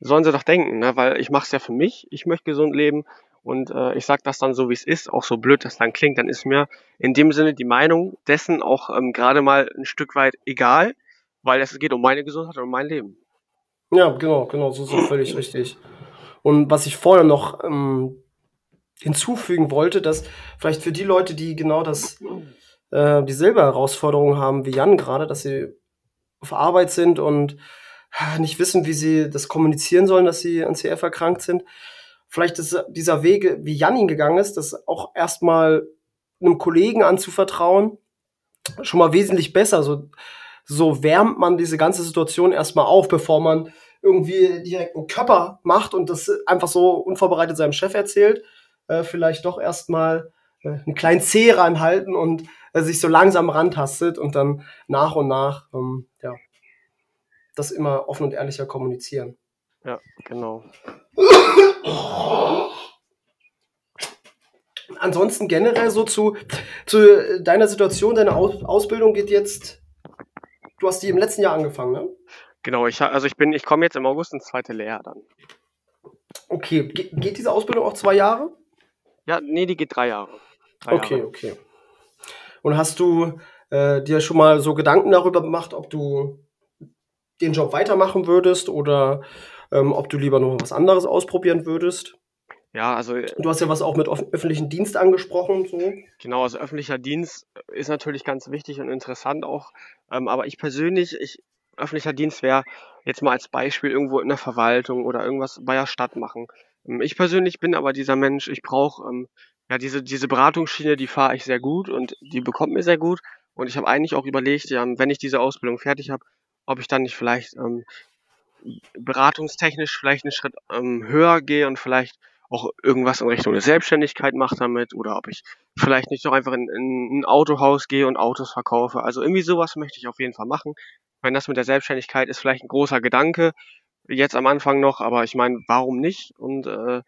sollen sie doch denken, ne? weil ich mache es ja für mich, ich möchte gesund leben und äh, ich sage das dann so, wie es ist, auch so blöd das dann klingt, dann ist mir in dem Sinne die Meinung dessen auch ähm, gerade mal ein Stück weit egal, weil es geht um meine Gesundheit und um mein Leben. Ja, genau, genau, so ist es völlig richtig. Und was ich vorher noch ähm, hinzufügen wollte, dass vielleicht für die Leute, die genau das, äh, dieselbe Herausforderung haben wie Jan gerade, dass sie auf Arbeit sind und ah, nicht wissen, wie sie das kommunizieren sollen, dass sie an CF erkrankt sind. Vielleicht ist dieser Weg, wie Jan ihn gegangen ist, das auch erstmal einem Kollegen anzuvertrauen, schon mal wesentlich besser. So, so wärmt man diese ganze Situation erstmal auf, bevor man irgendwie direkt einen Körper macht und das einfach so unvorbereitet seinem Chef erzählt. Äh, vielleicht doch erstmal äh, einen kleinen Zeh reinhalten und äh, sich so langsam rantastet und dann nach und nach ähm, ja, das immer offen und ehrlicher kommunizieren. Ja, genau. Ansonsten generell so zu, zu deiner Situation, deine Aus Ausbildung geht jetzt, du hast die im letzten Jahr angefangen, ne? Genau, ich, also ich bin, ich komme jetzt im August ins zweite Lehrjahr dann. Okay, Ge geht diese Ausbildung auch zwei Jahre? Ja, nee, die geht drei Jahre. Drei Okay, Jahre. okay. Und hast du äh, dir schon mal so Gedanken darüber gemacht, ob du den Job weitermachen würdest oder ähm, ob du lieber noch was anderes ausprobieren würdest? Ja, also Du hast ja was auch mit öffentlichen Dienst angesprochen. So. Genau, also öffentlicher Dienst ist natürlich ganz wichtig und interessant auch. Ähm, aber ich persönlich, ich, öffentlicher Dienst wäre jetzt mal als Beispiel irgendwo in der Verwaltung oder irgendwas bei der Stadt machen. Ähm, ich persönlich bin aber dieser Mensch, ich brauche ähm, ja diese, diese Beratungsschiene, die fahre ich sehr gut und die bekommt mir sehr gut. Und ich habe eigentlich auch überlegt, ja, wenn ich diese Ausbildung fertig habe, ob ich dann nicht vielleicht ähm, beratungstechnisch vielleicht einen Schritt ähm, höher gehe und vielleicht auch irgendwas in Richtung der Selbstständigkeit mache damit oder ob ich vielleicht nicht doch einfach in, in ein Autohaus gehe und Autos verkaufe. Also irgendwie sowas möchte ich auf jeden Fall machen. Wenn das mit der Selbstständigkeit ist vielleicht ein großer Gedanke, jetzt am Anfang noch, aber ich meine, warum nicht? Und äh,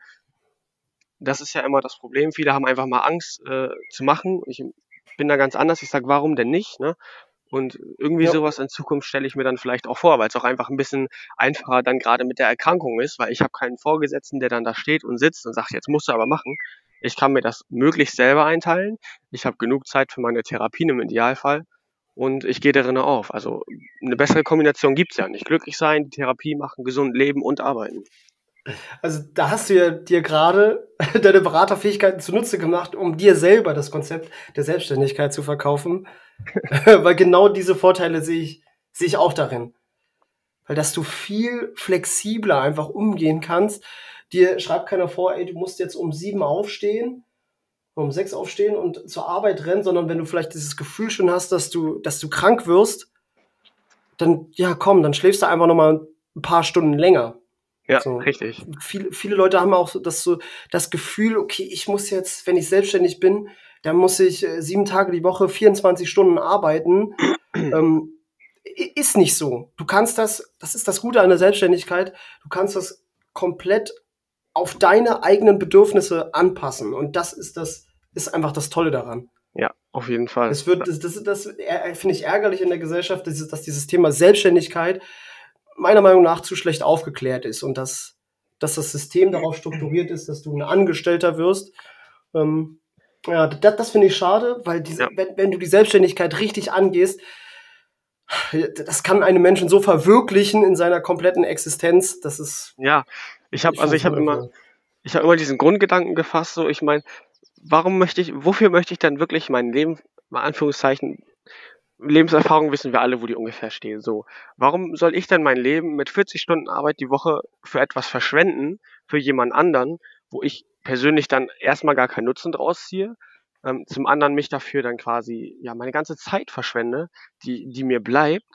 das ist ja immer das Problem. Viele haben einfach mal Angst äh, zu machen. Ich bin da ganz anders. Ich sage, warum denn nicht? Ne? Und irgendwie Ja. sowas in Zukunft stelle ich mir dann vielleicht auch vor, weil es auch einfach ein bisschen einfacher dann gerade mit der Erkrankung ist, weil ich habe keinen Vorgesetzten, der dann da steht und sitzt und sagt, jetzt musst du aber machen. Ich kann mir das möglichst selber einteilen. Ich habe genug Zeit für meine Therapien im Idealfall. und ich gehe darin auf. Also eine bessere Kombination gibt es ja nicht. Glücklich sein, Therapie machen, gesund leben und arbeiten. Also da hast du ja dir gerade [LAUGHS] deine Beraterfähigkeiten zunutze gemacht, um dir selber das Konzept der Selbstständigkeit zu verkaufen. [LAUGHS] Weil genau diese Vorteile sehe ich, sehe ich auch darin. Weil dass du viel flexibler einfach umgehen kannst. Dir schreibt keiner vor, ey, du musst jetzt um sieben aufstehen, um sechs aufstehen und zur Arbeit rennen, sondern wenn du vielleicht dieses Gefühl schon hast, dass du, dass du krank wirst, dann, ja, komm, dann schläfst du einfach noch mal ein paar Stunden länger. Ja, so. richtig. Viele, viele Leute haben auch das, so, das Gefühl, okay, ich muss jetzt, wenn ich selbstständig bin, dann muss ich äh, sieben Tage die Woche 24 Stunden arbeiten. [CLEARS THROAT] ähm, ist nicht so. Du kannst das, das ist das Gute an der Selbstständigkeit, du kannst das komplett auf deine eigenen Bedürfnisse anpassen. Und das ist das, ist einfach das Tolle daran. Ja, auf jeden Fall. Es wird, das, das, das finde ich ärgerlich in der Gesellschaft, dass, dass dieses Thema Selbstständigkeit meiner Meinung nach zu schlecht aufgeklärt ist und dass, dass das System darauf strukturiert ist, dass du ein Angestellter wirst. Ähm, ja, das, das finde ich schade, weil diese, ja. wenn, wenn du die Selbstständigkeit richtig angehst, das kann einen Menschen so verwirklichen in seiner kompletten Existenz, das ist. Ja, ich habe also ich habe immer, ich habe immer diesen Grundgedanken gefasst, so ich meine, warum möchte ich, wofür möchte ich dann wirklich mein Leben, mal Anführungszeichen, Lebenserfahrung wissen wir alle, wo die ungefähr stehen. So, warum soll ich denn mein Leben mit 40 Stunden Arbeit die Woche für etwas verschwenden, für jemand anderen, wo ich persönlich dann erstmal gar keinen Nutzen draus ziehe, ähm, zum anderen mich dafür dann quasi ja meine ganze Zeit verschwende, die die mir bleibt.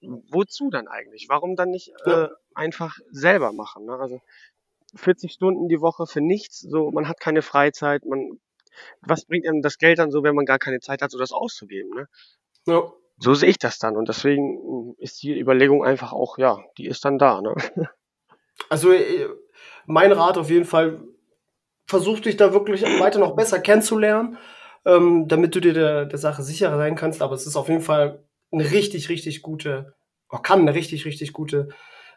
Wozu dann eigentlich? Warum dann nicht äh, einfach selber machen? Ne? Also 40 Stunden die Woche für nichts, so man hat keine Freizeit, man was bringt einem das Geld dann so, wenn man gar keine Zeit hat, so das auszugeben? Ne? Ja. So sehe ich das dann. Und deswegen ist die Überlegung einfach auch, ja, die ist dann da. Ne? [LAUGHS] Also äh, mein Rat auf jeden Fall, versuch dich da wirklich weiter noch besser kennenzulernen, ähm, damit du dir der, der Sache sicherer sein kannst. Aber es ist auf jeden Fall eine richtig, richtig gute, kann eine richtig, richtig gute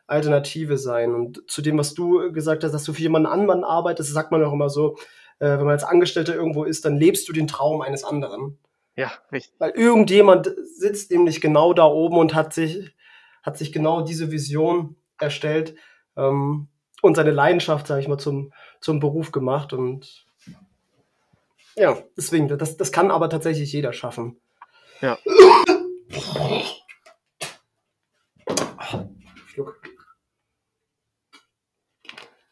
Alternative sein. Und zu dem, was du gesagt hast, dass du für jemanden anderen arbeitest, sagt man auch immer so, äh, wenn man als Angestellter irgendwo ist, dann lebst du den Traum eines anderen. Ja, richtig. Weil irgendjemand sitzt nämlich genau da oben und hat sich, hat sich genau diese Vision erstellt ähm, und seine Leidenschaft, sage ich mal, zum, zum Beruf gemacht. Und ja, deswegen, das, das kann aber tatsächlich jeder schaffen. Ja. Schluck.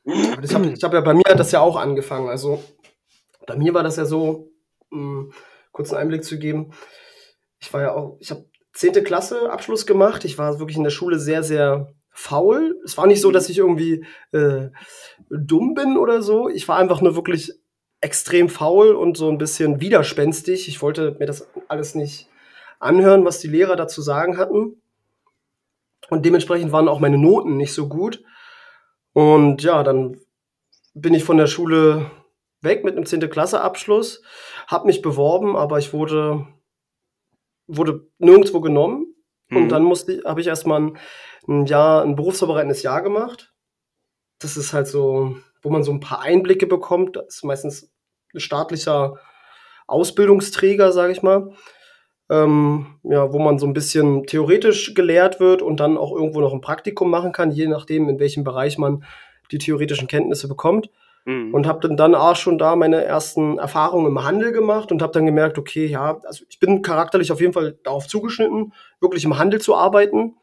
ich habe hab ja bei mir hat das ja auch angefangen. Also bei mir war das ja so, mh, hm, kurzen Einblick zu geben. Ich war ja auch, ich habe zehnte Klasse Abschluss gemacht. Ich war wirklich in der Schule sehr, sehr faul. Es war nicht so, dass ich irgendwie äh, dumm bin oder so. Ich war einfach nur wirklich extrem faul und so ein bisschen widerspenstig. Ich wollte mir das alles nicht anhören, was die Lehrer dazu sagen hatten. Und dementsprechend waren auch meine Noten nicht so gut. Und ja, dann bin ich von der Schule weg mit einem 10. Klasse Abschluss, habe mich beworben, aber ich wurde, wurde nirgendwo genommen. Mhm. Und dann musste habe ich erstmal ein, ein Jahr, ein berufsvorbereitendes Jahr gemacht. Das ist halt so, wo man so ein paar Einblicke bekommt. Das ist meistens ein staatlicher Ausbildungsträger, sage ich mal. Ähm, ja, wo man so ein bisschen theoretisch gelehrt wird und dann auch irgendwo noch ein Praktikum machen kann, je nachdem, in welchem Bereich man die theoretischen Kenntnisse bekommt. Mhm. Und habe dann, dann auch schon da meine ersten Erfahrungen im Handel gemacht und habe dann gemerkt, okay, ja, also ich bin charakterlich auf jeden Fall darauf zugeschnitten, wirklich im Handel zu arbeiten.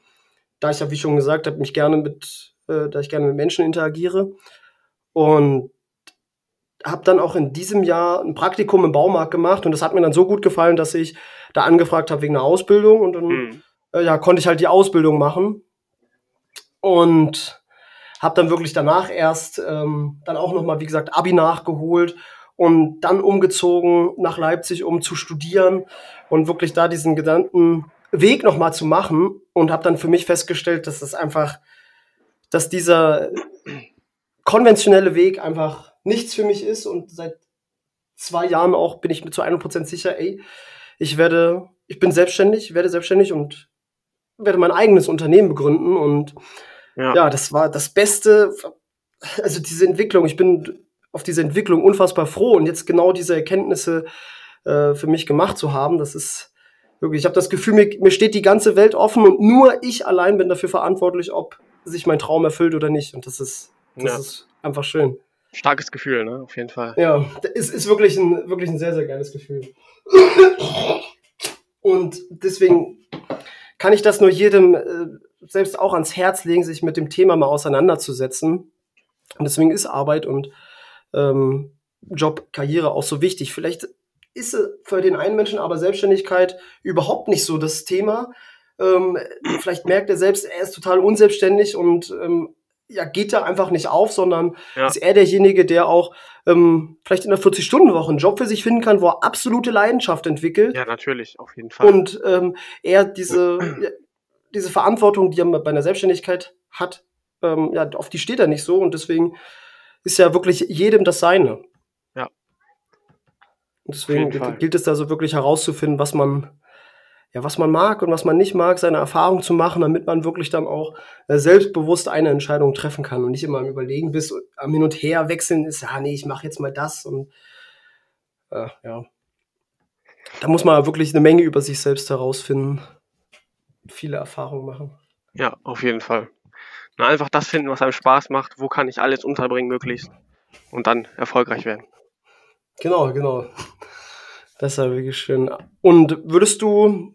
Da ich ja, wie schon gesagt habe, mich gerne mit, äh, da ich gerne mit Menschen interagiere. Und habe dann auch in diesem Jahr ein Praktikum im Baumarkt gemacht und das hat mir dann so gut gefallen, dass ich da angefragt habe wegen einer Ausbildung und dann mhm. äh, ja, konnte ich halt die Ausbildung machen. Und habe dann wirklich danach erst ähm, dann auch nochmal, wie gesagt, Abi nachgeholt und dann umgezogen nach Leipzig, um zu studieren und wirklich da diesen gesamten Weg nochmal zu machen und habe dann für mich festgestellt, dass das einfach, dass dieser konventionelle Weg einfach nichts für mich ist und seit zwei Jahren auch bin ich mir zu 100% sicher, ey, ich werde, ich bin selbstständig, werde selbstständig und werde mein eigenes Unternehmen begründen und ja. ja, das war das Beste. Also diese Entwicklung, ich bin auf diese Entwicklung unfassbar froh und jetzt genau diese Erkenntnisse äh, für mich gemacht zu haben, das ist, Wirklich, ich habe das Gefühl, mir, mir steht die ganze Welt offen und nur ich allein bin dafür verantwortlich, ob sich mein Traum erfüllt oder nicht. Und das ist, das Ja. ist einfach schön. Starkes Gefühl, ne? Auf jeden Fall. Ja, es ist wirklich ein, wirklich ein sehr, sehr geiles Gefühl. Und deswegen kann ich das nur jedem äh, selbst auch ans Herz legen, sich mit dem Thema mal auseinanderzusetzen. Und deswegen ist Arbeit und ähm, Job, Karriere auch so wichtig. Vielleicht ist für den einen Menschen aber Selbstständigkeit überhaupt nicht so das Thema. Ähm, vielleicht merkt er selbst, er ist total unselbstständig und ähm, ja, geht da einfach nicht auf, sondern Ja. ist er derjenige, der auch ähm, vielleicht in der 40-Stunden-Woche einen Job für sich finden kann, wo er absolute Leidenschaft entwickelt Ja, natürlich, auf jeden Fall. und ähm, er diese, [CLEARS THROAT] diese Verantwortung, die er bei einer Selbstständigkeit hat, ähm, ja, auf die steht er nicht so und deswegen ist ja wirklich jedem das Seine. Ja. Und deswegen gilt es da so wirklich herauszufinden, was man, ja, was man mag und was man nicht mag, seine Erfahrung zu machen, damit man wirklich dann auch äh, selbstbewusst eine Entscheidung treffen kann und nicht immer am Überlegen bist, am Hin und Her wechseln ist, ja, nee, ich mache jetzt mal das und äh, ja. Da muss man wirklich eine Menge über sich selbst herausfinden, viele Erfahrungen machen. Ja, auf jeden Fall. Na, einfach das finden, was einem Spaß macht. Wo kann ich alles unterbringen möglichst? Und dann erfolgreich werden. Genau, genau. Das ist ja wirklich schön. Und würdest du,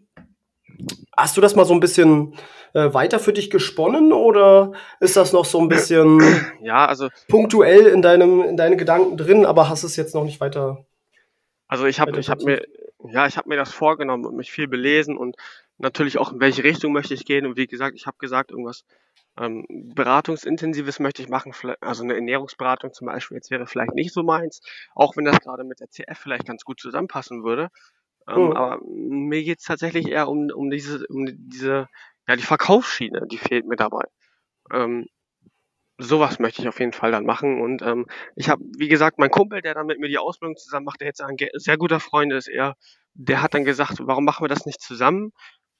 hast du das mal so ein bisschen äh, weiter für dich gesponnen oder ist das noch so ein bisschen [CLEARS THROAT] Ja, also, punktuell in deinem, in deinen Gedanken drin, aber hast es jetzt noch nicht weiter? also ich habe ich hab mir, ja, ich habe mir das vorgenommen und mich viel belesen und natürlich auch in welche Richtung möchte ich gehen. Und wie gesagt, ich habe gesagt, irgendwas ähm, Beratungsintensives möchte ich machen, also eine Ernährungsberatung zum Beispiel, jetzt wäre vielleicht nicht so meins, auch wenn das gerade mit der CF vielleicht ganz gut zusammenpassen würde. Ähm, Mhm. Aber mir geht es tatsächlich eher um, um diese, um diese, ja, die Verkaufsschiene, die fehlt mir dabei. Ähm, sowas möchte ich auf jeden Fall dann machen. Und ähm, ich habe, wie gesagt, mein Kumpel, der dann mit mir die Ausbildung zusammen macht, der jetzt ein sehr guter Freund ist, er, der hat dann gesagt, warum machen wir das nicht zusammen?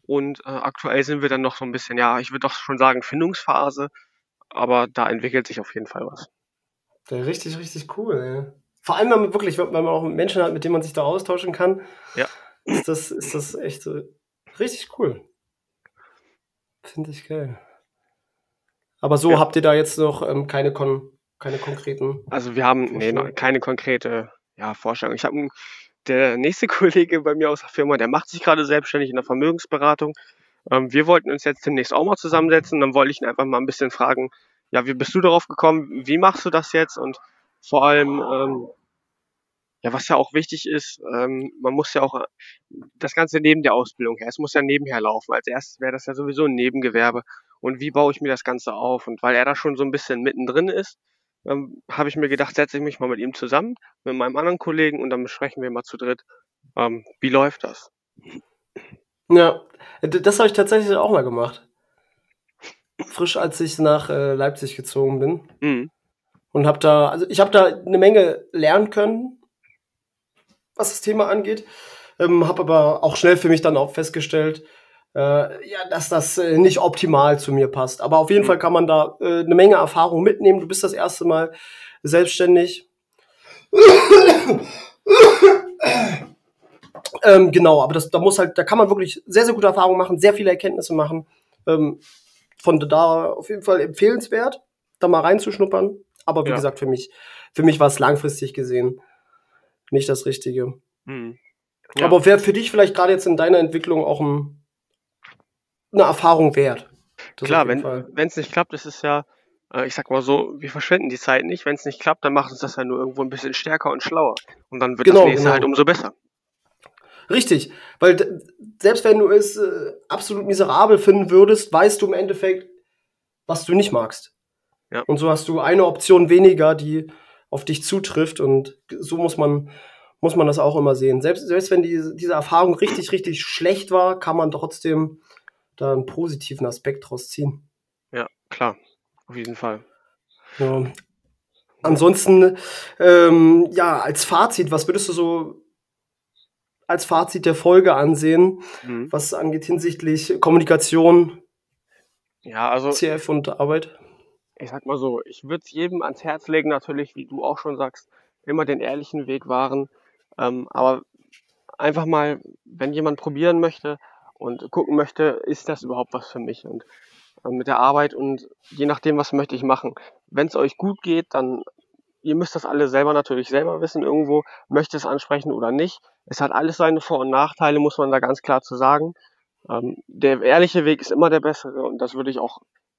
Und äh, aktuell sind wir dann noch so ein bisschen, ja, ich würde doch schon sagen, Findungsphase, aber da entwickelt sich auf jeden Fall was. Ja, richtig, richtig cool. Ey. Vor allem, wenn man wirklich, wenn man auch Menschen hat, mit denen man sich da austauschen kann, Ja. ist das, ist das echt so richtig cool. Finde ich geil. Aber so Ja. habt ihr da jetzt noch ähm, keine, kon keine konkreten. Also wir haben nee, keine konkrete ja, Vorstellung. Ich habe der nächste [LAUGHS] Kollege bei mir aus der Firma, der macht sich gerade selbstständig in der Vermögensberatung. Ähm, wir wollten uns jetzt demnächst auch mal zusammensetzen. Dann wollte ich ihn einfach mal ein bisschen fragen, ja, wie bist du darauf gekommen? Wie machst du das jetzt? Und vor allem, ähm, ja, was ja auch wichtig ist, ähm, man muss ja auch äh, das Ganze neben der Ausbildung her, es muss ja nebenher laufen. Als erstes wäre das ja sowieso ein Nebengewerbe. Und wie baue ich mir das Ganze auf? Und weil er da schon so ein bisschen mittendrin ist, ähm, habe ich mir gedacht, setze ich mich mal mit ihm zusammen, mit meinem anderen Kollegen und dann besprechen wir mal zu dritt, ähm, wie läuft das? Ja, das habe ich tatsächlich auch mal gemacht. Frisch, als ich nach äh, Leipzig gezogen bin. Mhm. und habe da, also ich habe da eine Menge lernen können, was das Thema angeht. Ähm, habe aber auch schnell für mich dann auch festgestellt, äh, ja, dass das äh, nicht optimal zu mir passt. Aber auf jeden Mhm. Fall kann man da äh, eine Menge Erfahrung mitnehmen. Du bist das erste Mal selbstständig. ähm, genau, aber das, da muss halt, da kann man wirklich sehr, sehr gute Erfahrungen machen, sehr viele Erkenntnisse machen. Ähm, von da auf jeden Fall empfehlenswert, da mal reinzuschnuppern. Aber wie Ja. gesagt, für mich, für mich war es langfristig gesehen nicht das Richtige. Mhm. Ja. Aber wäre für dich vielleicht gerade jetzt in deiner Entwicklung auch ein, eine Erfahrung wert? Das Klar, wenn es nicht klappt, ist es ja, äh, ich sag mal so, wir verschwenden die Zeit nicht. Wenn es nicht klappt, dann macht uns das ja nur irgendwo ein bisschen stärker und schlauer. Und dann wird Genau, das nächste genau. halt umso besser. Richtig, weil selbst wenn du es äh, absolut miserabel finden würdest, weißt du im Endeffekt, was du nicht magst. Ja. Und so hast du eine Option weniger, die auf dich zutrifft und so muss man muss man das auch immer sehen. Selbst, selbst wenn die, diese Erfahrung richtig, richtig schlecht war, kann man trotzdem da einen positiven Aspekt draus ziehen. Ja, klar. Auf jeden Fall. Ja. Ansonsten, ähm, ja, als Fazit, was würdest du so als Fazit der Folge ansehen, Mhm. was angeht hinsichtlich Kommunikation, Ja, also CF und Arbeit? ich sag mal so, ich würde es jedem ans Herz legen, natürlich, wie du auch schon sagst, immer den ehrlichen Weg wahren. Ähm, aber einfach mal, wenn jemand probieren möchte und gucken möchte, ist das überhaupt was für mich und äh, mit der Arbeit und je nachdem, was möchte ich machen. Wenn es euch gut geht, dann ihr müsst das alle selber natürlich selber wissen irgendwo, möchte es ansprechen oder nicht. Es hat alles seine Vor- und Nachteile, muss man da ganz klar zu sagen. Ähm, der ehrliche Weg ist immer der bessere und das würde ich auch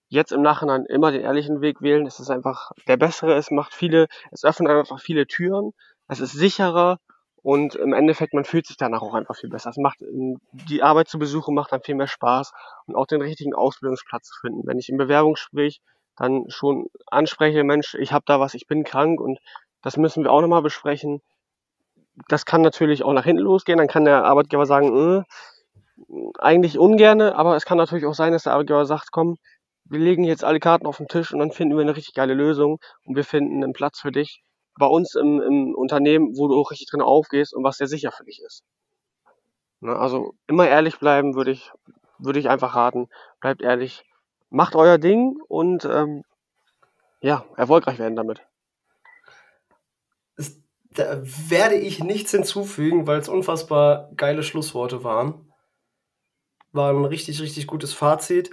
jetzt im Nachhinein immer den ehrlichen Weg wählen. Es ist einfach der bessere, es macht viele, es öffnet einfach viele Türen, es ist sicherer und im Endeffekt, man fühlt sich danach auch einfach viel besser. Es macht, ähm, die Arbeit zu besuchen macht dann viel mehr Spaß und auch den richtigen Ausbildungsplatz zu finden. Wenn ich im Bewerbungsgespräch dann schon anspreche, Mensch, ich habe da was, ich bin krank und das müssen wir auch nochmal besprechen. Das kann natürlich auch nach hinten losgehen, dann kann der Arbeitgeber sagen, äh, eigentlich ungerne, aber es kann natürlich auch sein, dass der Arbeitgeber sagt, komm, wir legen jetzt alle Karten auf den Tisch und dann finden wir eine richtig geile Lösung und wir finden einen Platz für dich bei uns im, im Unternehmen, wo du auch richtig drin aufgehst und was sehr sicher für dich ist. Ne, also immer ehrlich bleiben würde ich, würde ich einfach raten. Bleibt ehrlich, macht euer Ding und ähm, ja, erfolgreich werden damit. Da werde ich nichts hinzufügen, weil es unfassbar geile Schlussworte waren. War ein richtig, richtig gutes Fazit.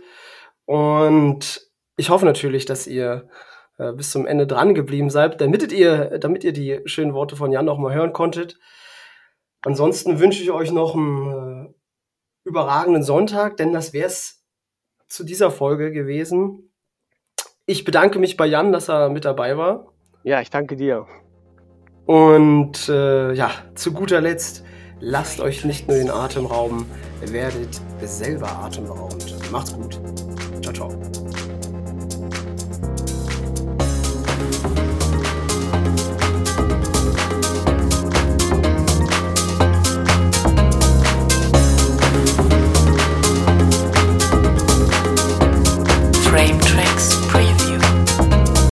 Und ich hoffe natürlich, dass ihr äh, bis zum Ende dran geblieben seid, damit ihr, damit ihr die schönen Worte von Jan noch mal hören konntet. Ansonsten wünsche ich euch noch einen äh, überragenden Sonntag, denn das wäre es zu dieser Folge gewesen. Ich bedanke mich bei Jan, dass er mit dabei war. Ja, ich danke dir. Und äh, ja, zu guter Letzt, lasst euch nicht nur den Atem rauben, werdet selber atemberaubend. Macht's gut. Ciao, ciao.